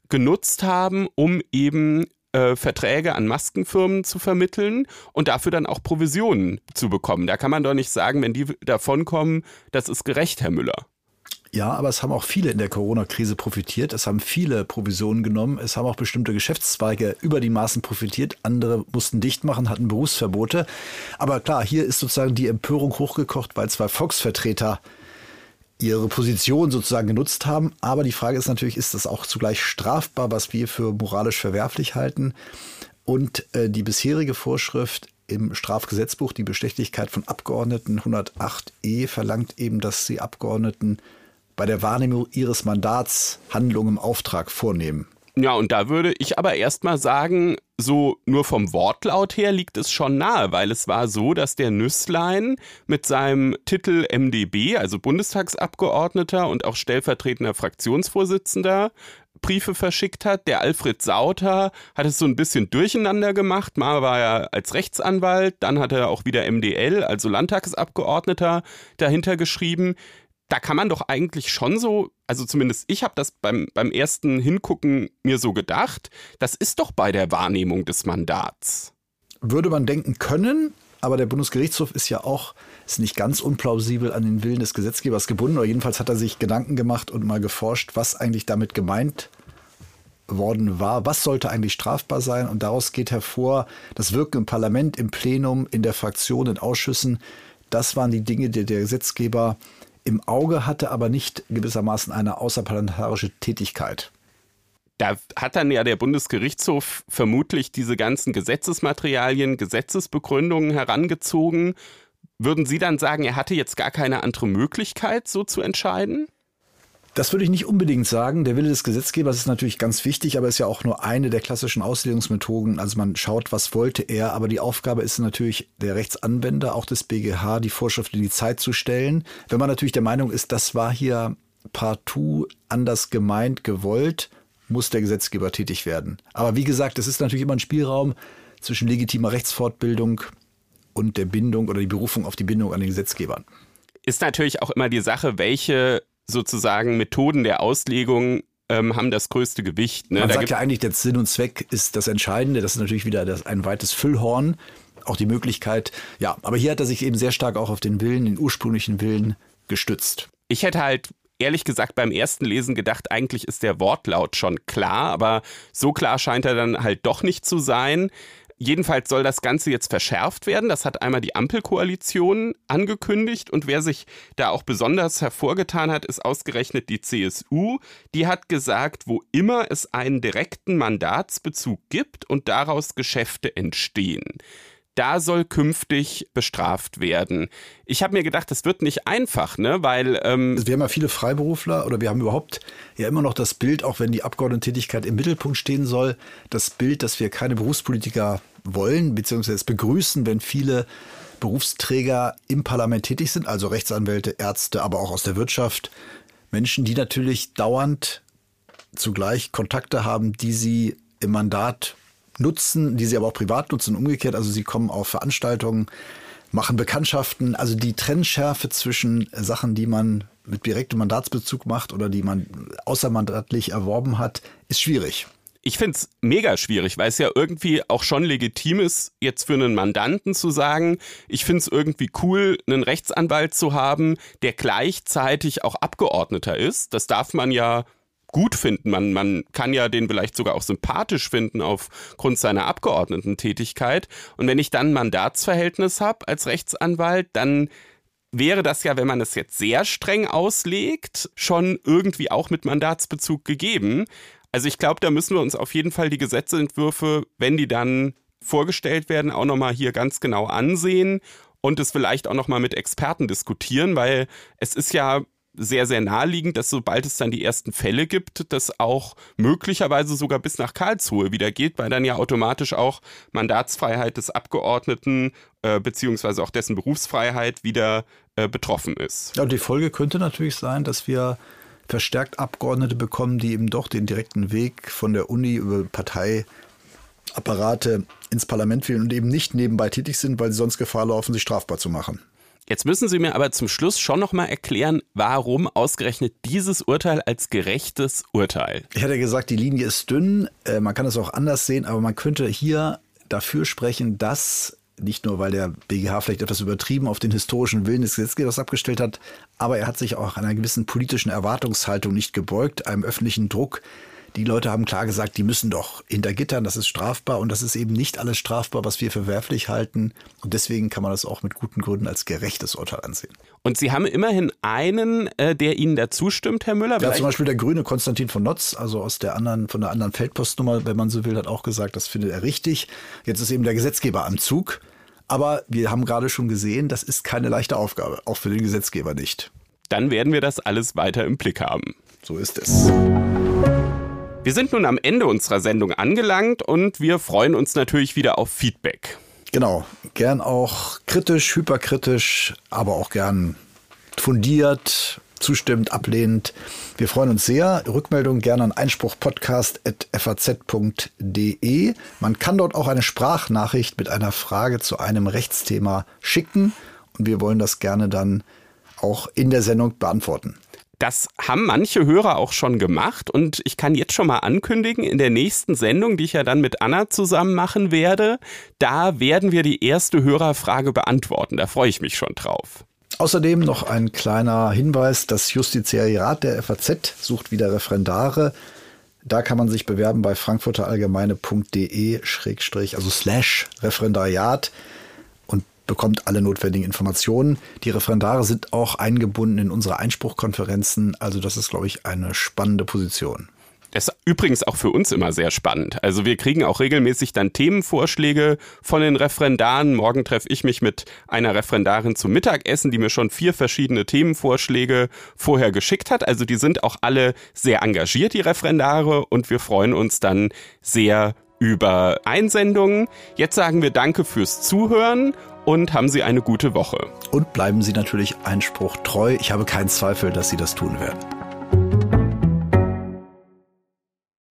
genutzt haben, um eben äh, Verträge an Maskenfirmen zu vermitteln und dafür dann auch Provisionen zu bekommen. Da kann man doch nicht sagen, wenn die davonkommen, das ist gerecht, Herr Müller. Ja, aber es haben auch viele in der Corona-Krise profitiert. Es haben viele Provisionen genommen. Es haben auch bestimmte Geschäftszweige über die Maßen profitiert. Andere mussten dicht machen, hatten Berufsverbote. Aber klar, hier ist sozusagen die Empörung hochgekocht, weil zwei Volksvertreter ihre Position sozusagen genutzt haben. Aber die Frage ist natürlich, ist das auch zugleich strafbar, was wir für moralisch verwerflich halten? Und äh, die bisherige Vorschrift im Strafgesetzbuch, die Bestechlichkeit von Abgeordneten 108e, verlangt eben, dass die Abgeordneten bei der Wahrnehmung ihres Mandats Handlungen im Auftrag vornehmen. Ja, und da würde ich aber erstmal sagen, so nur vom Wortlaut her liegt es schon nahe, weil es war so, dass der Nüsslein mit seinem Titel MdB, also Bundestagsabgeordneter und auch stellvertretender Fraktionsvorsitzender, Briefe verschickt hat. Der Alfred Sauter hat es so ein bisschen durcheinander gemacht. Mal war er als Rechtsanwalt, dann hat er auch wieder MDL, also Landtagsabgeordneter, dahinter geschrieben da kann man doch eigentlich schon so, also zumindest ich habe das beim, beim ersten Hingucken mir so gedacht, das ist doch bei der Wahrnehmung des Mandats. Würde man denken können, aber der Bundesgerichtshof ist ja auch ist nicht ganz unplausibel an den Willen des Gesetzgebers gebunden, oder jedenfalls hat er sich Gedanken gemacht und mal geforscht, was eigentlich damit gemeint worden war, was sollte eigentlich strafbar sein und daraus geht hervor, das Wirken im Parlament, im Plenum, in der Fraktion, in Ausschüssen, das waren die Dinge, die der Gesetzgeber im Auge hatte, aber nicht gewissermaßen eine außerparlamentarische Tätigkeit. Da hat dann ja der Bundesgerichtshof vermutlich diese ganzen Gesetzesmaterialien, Gesetzesbegründungen herangezogen. Würden Sie dann sagen, er hatte jetzt gar keine andere Möglichkeit, so zu entscheiden? Das würde ich nicht unbedingt sagen. Der Wille des Gesetzgebers ist natürlich ganz wichtig, aber ist ja auch nur eine der klassischen Auslegungsmethoden. Also man schaut, was wollte er, aber die Aufgabe ist natürlich der Rechtsanwender, auch des BGH, die Vorschrift in die Zeit zu stellen. Wenn man natürlich der Meinung ist, das war hier partout anders gemeint, gewollt, muss der Gesetzgeber tätig werden. Aber wie gesagt, es ist natürlich immer ein Spielraum zwischen legitimer Rechtsfortbildung und der Bindung oder die Berufung auf die Bindung an den Gesetzgebern. Ist natürlich auch immer die Sache, welche sozusagen Methoden der Auslegung ähm, haben das größte Gewicht. Ne? Man da sagt ja eigentlich, der Sinn und Zweck ist das Entscheidende. Das ist natürlich wieder das, ein weites Füllhorn. Auch die Möglichkeit, ja, aber hier hat er sich eben sehr stark auch auf den Willen, den ursprünglichen Willen gestützt. Ich hätte halt ehrlich gesagt beim ersten Lesen gedacht, eigentlich ist der Wortlaut schon klar, aber so klar scheint er dann halt doch nicht zu sein. Jedenfalls soll das Ganze jetzt verschärft werden. Das hat einmal die Ampelkoalition angekündigt. Und wer sich da auch besonders hervorgetan hat, ist ausgerechnet die CSU. Die hat gesagt, wo immer es einen direkten Mandatsbezug gibt und daraus Geschäfte entstehen, da soll künftig bestraft werden. Ich habe mir gedacht, das wird nicht einfach, ne? Weil ähm also wir haben ja viele Freiberufler oder wir haben überhaupt ja immer noch das Bild, auch wenn die Abgeordnetentätigkeit im Mittelpunkt stehen soll, das Bild, dass wir keine Berufspolitiker wollen, beziehungsweise es begrüßen, wenn viele Berufsträger im Parlament tätig sind, also Rechtsanwälte, Ärzte, aber auch aus der Wirtschaft, Menschen, die natürlich dauernd zugleich Kontakte haben, die sie im Mandat nutzen, die sie aber auch privat nutzen, umgekehrt. Also sie kommen auf Veranstaltungen, machen Bekanntschaften. Also die Trennschärfe zwischen Sachen, die man mit direktem Mandatsbezug macht oder die man außermandatlich erworben hat, ist schwierig. Ich finde es mega schwierig, weil es ja irgendwie auch schon legitim ist, jetzt für einen Mandanten zu sagen, ich finde es irgendwie cool, einen Rechtsanwalt zu haben, der gleichzeitig auch Abgeordneter ist. Das darf man ja gut finden. Man, man kann ja den vielleicht sogar auch sympathisch finden aufgrund seiner Abgeordnetentätigkeit. Und wenn ich dann ein Mandatsverhältnis habe als Rechtsanwalt, dann wäre das ja, wenn man es jetzt sehr streng auslegt, schon irgendwie auch mit Mandatsbezug gegeben. Also ich glaube, da müssen wir uns auf jeden Fall die Gesetzentwürfe, wenn die dann vorgestellt werden, auch nochmal hier ganz genau ansehen und es vielleicht auch nochmal mit Experten diskutieren, weil es ist ja sehr, sehr naheliegend, dass sobald es dann die ersten Fälle gibt, das auch möglicherweise sogar bis nach Karlsruhe wieder geht, weil dann ja automatisch auch Mandatsfreiheit des Abgeordneten äh, beziehungsweise auch dessen Berufsfreiheit wieder äh, betroffen ist. Ja, und die Folge könnte natürlich sein, dass wir verstärkt Abgeordnete bekommen, die eben doch den direkten Weg von der Uni über Parteiapparate ins Parlament wählen und eben nicht nebenbei tätig sind, weil sie sonst Gefahr laufen, sich strafbar zu machen. Jetzt müssen Sie mir aber zum Schluss schon noch mal erklären, warum ausgerechnet dieses Urteil als gerechtes Urteil. Ich hatte gesagt, die Linie ist dünn. Äh, man kann es auch anders sehen, aber man könnte hier dafür sprechen, dass nicht nur, weil der BGH vielleicht etwas übertrieben auf den historischen Willen des Gesetzgebers abgestellt hat, aber er hat sich auch einer gewissen politischen Erwartungshaltung nicht gebeugt, einem öffentlichen Druck, die Leute haben klar gesagt, die müssen doch hinter Gittern, das ist strafbar und das ist eben nicht alles strafbar, was wir verwerflich halten. Und deswegen kann man das auch mit guten Gründen als gerechtes Urteil ansehen. Und Sie haben immerhin einen, äh, der Ihnen dazu stimmt, Herr Müller. Ja, zum Beispiel der Grüne Konstantin von Notz, also aus der anderen, von der anderen Feldpostnummer, wenn man so will, hat auch gesagt, das findet er richtig. Jetzt ist eben der Gesetzgeber am Zug. Aber wir haben gerade schon gesehen, das ist keine leichte Aufgabe, auch für den Gesetzgeber nicht. Dann werden wir das alles weiter im Blick haben. So ist es. Wir sind nun am Ende unserer Sendung angelangt und wir freuen uns natürlich wieder auf Feedback. Genau, gern auch kritisch, hyperkritisch, aber auch gern fundiert, zustimmend, ablehnend. Wir freuen uns sehr. Rückmeldung gerne an einspruchpodcast.faz.de. Man kann dort auch eine Sprachnachricht mit einer Frage zu einem Rechtsthema schicken und wir wollen das gerne dann auch in der Sendung beantworten. Das haben manche Hörer auch schon gemacht und ich kann jetzt schon mal ankündigen, in der nächsten Sendung, die ich ja dann mit Anna zusammen machen werde, da werden wir die erste Hörerfrage beantworten. Da freue ich mich schon drauf. Außerdem noch ein kleiner Hinweis, das Justizariat der FAZ sucht wieder Referendare. Da kann man sich bewerben bei frankfurterallgemeine.de also slash Referendariat bekommt alle notwendigen Informationen. Die Referendare sind auch eingebunden in unsere Einspruchkonferenzen. Also das ist, glaube ich, eine spannende Position. Das ist übrigens auch für uns immer sehr spannend. Also wir kriegen auch regelmäßig dann Themenvorschläge von den Referendaren. Morgen treffe ich mich mit einer Referendarin zum Mittagessen, die mir schon vier verschiedene Themenvorschläge vorher geschickt hat. Also die sind auch alle sehr engagiert, die Referendare, und wir freuen uns dann sehr über Einsendungen. Jetzt sagen wir Danke fürs Zuhören und haben Sie eine gute Woche. Und bleiben Sie natürlich Einspruch treu. Ich habe keinen Zweifel, dass Sie das tun werden.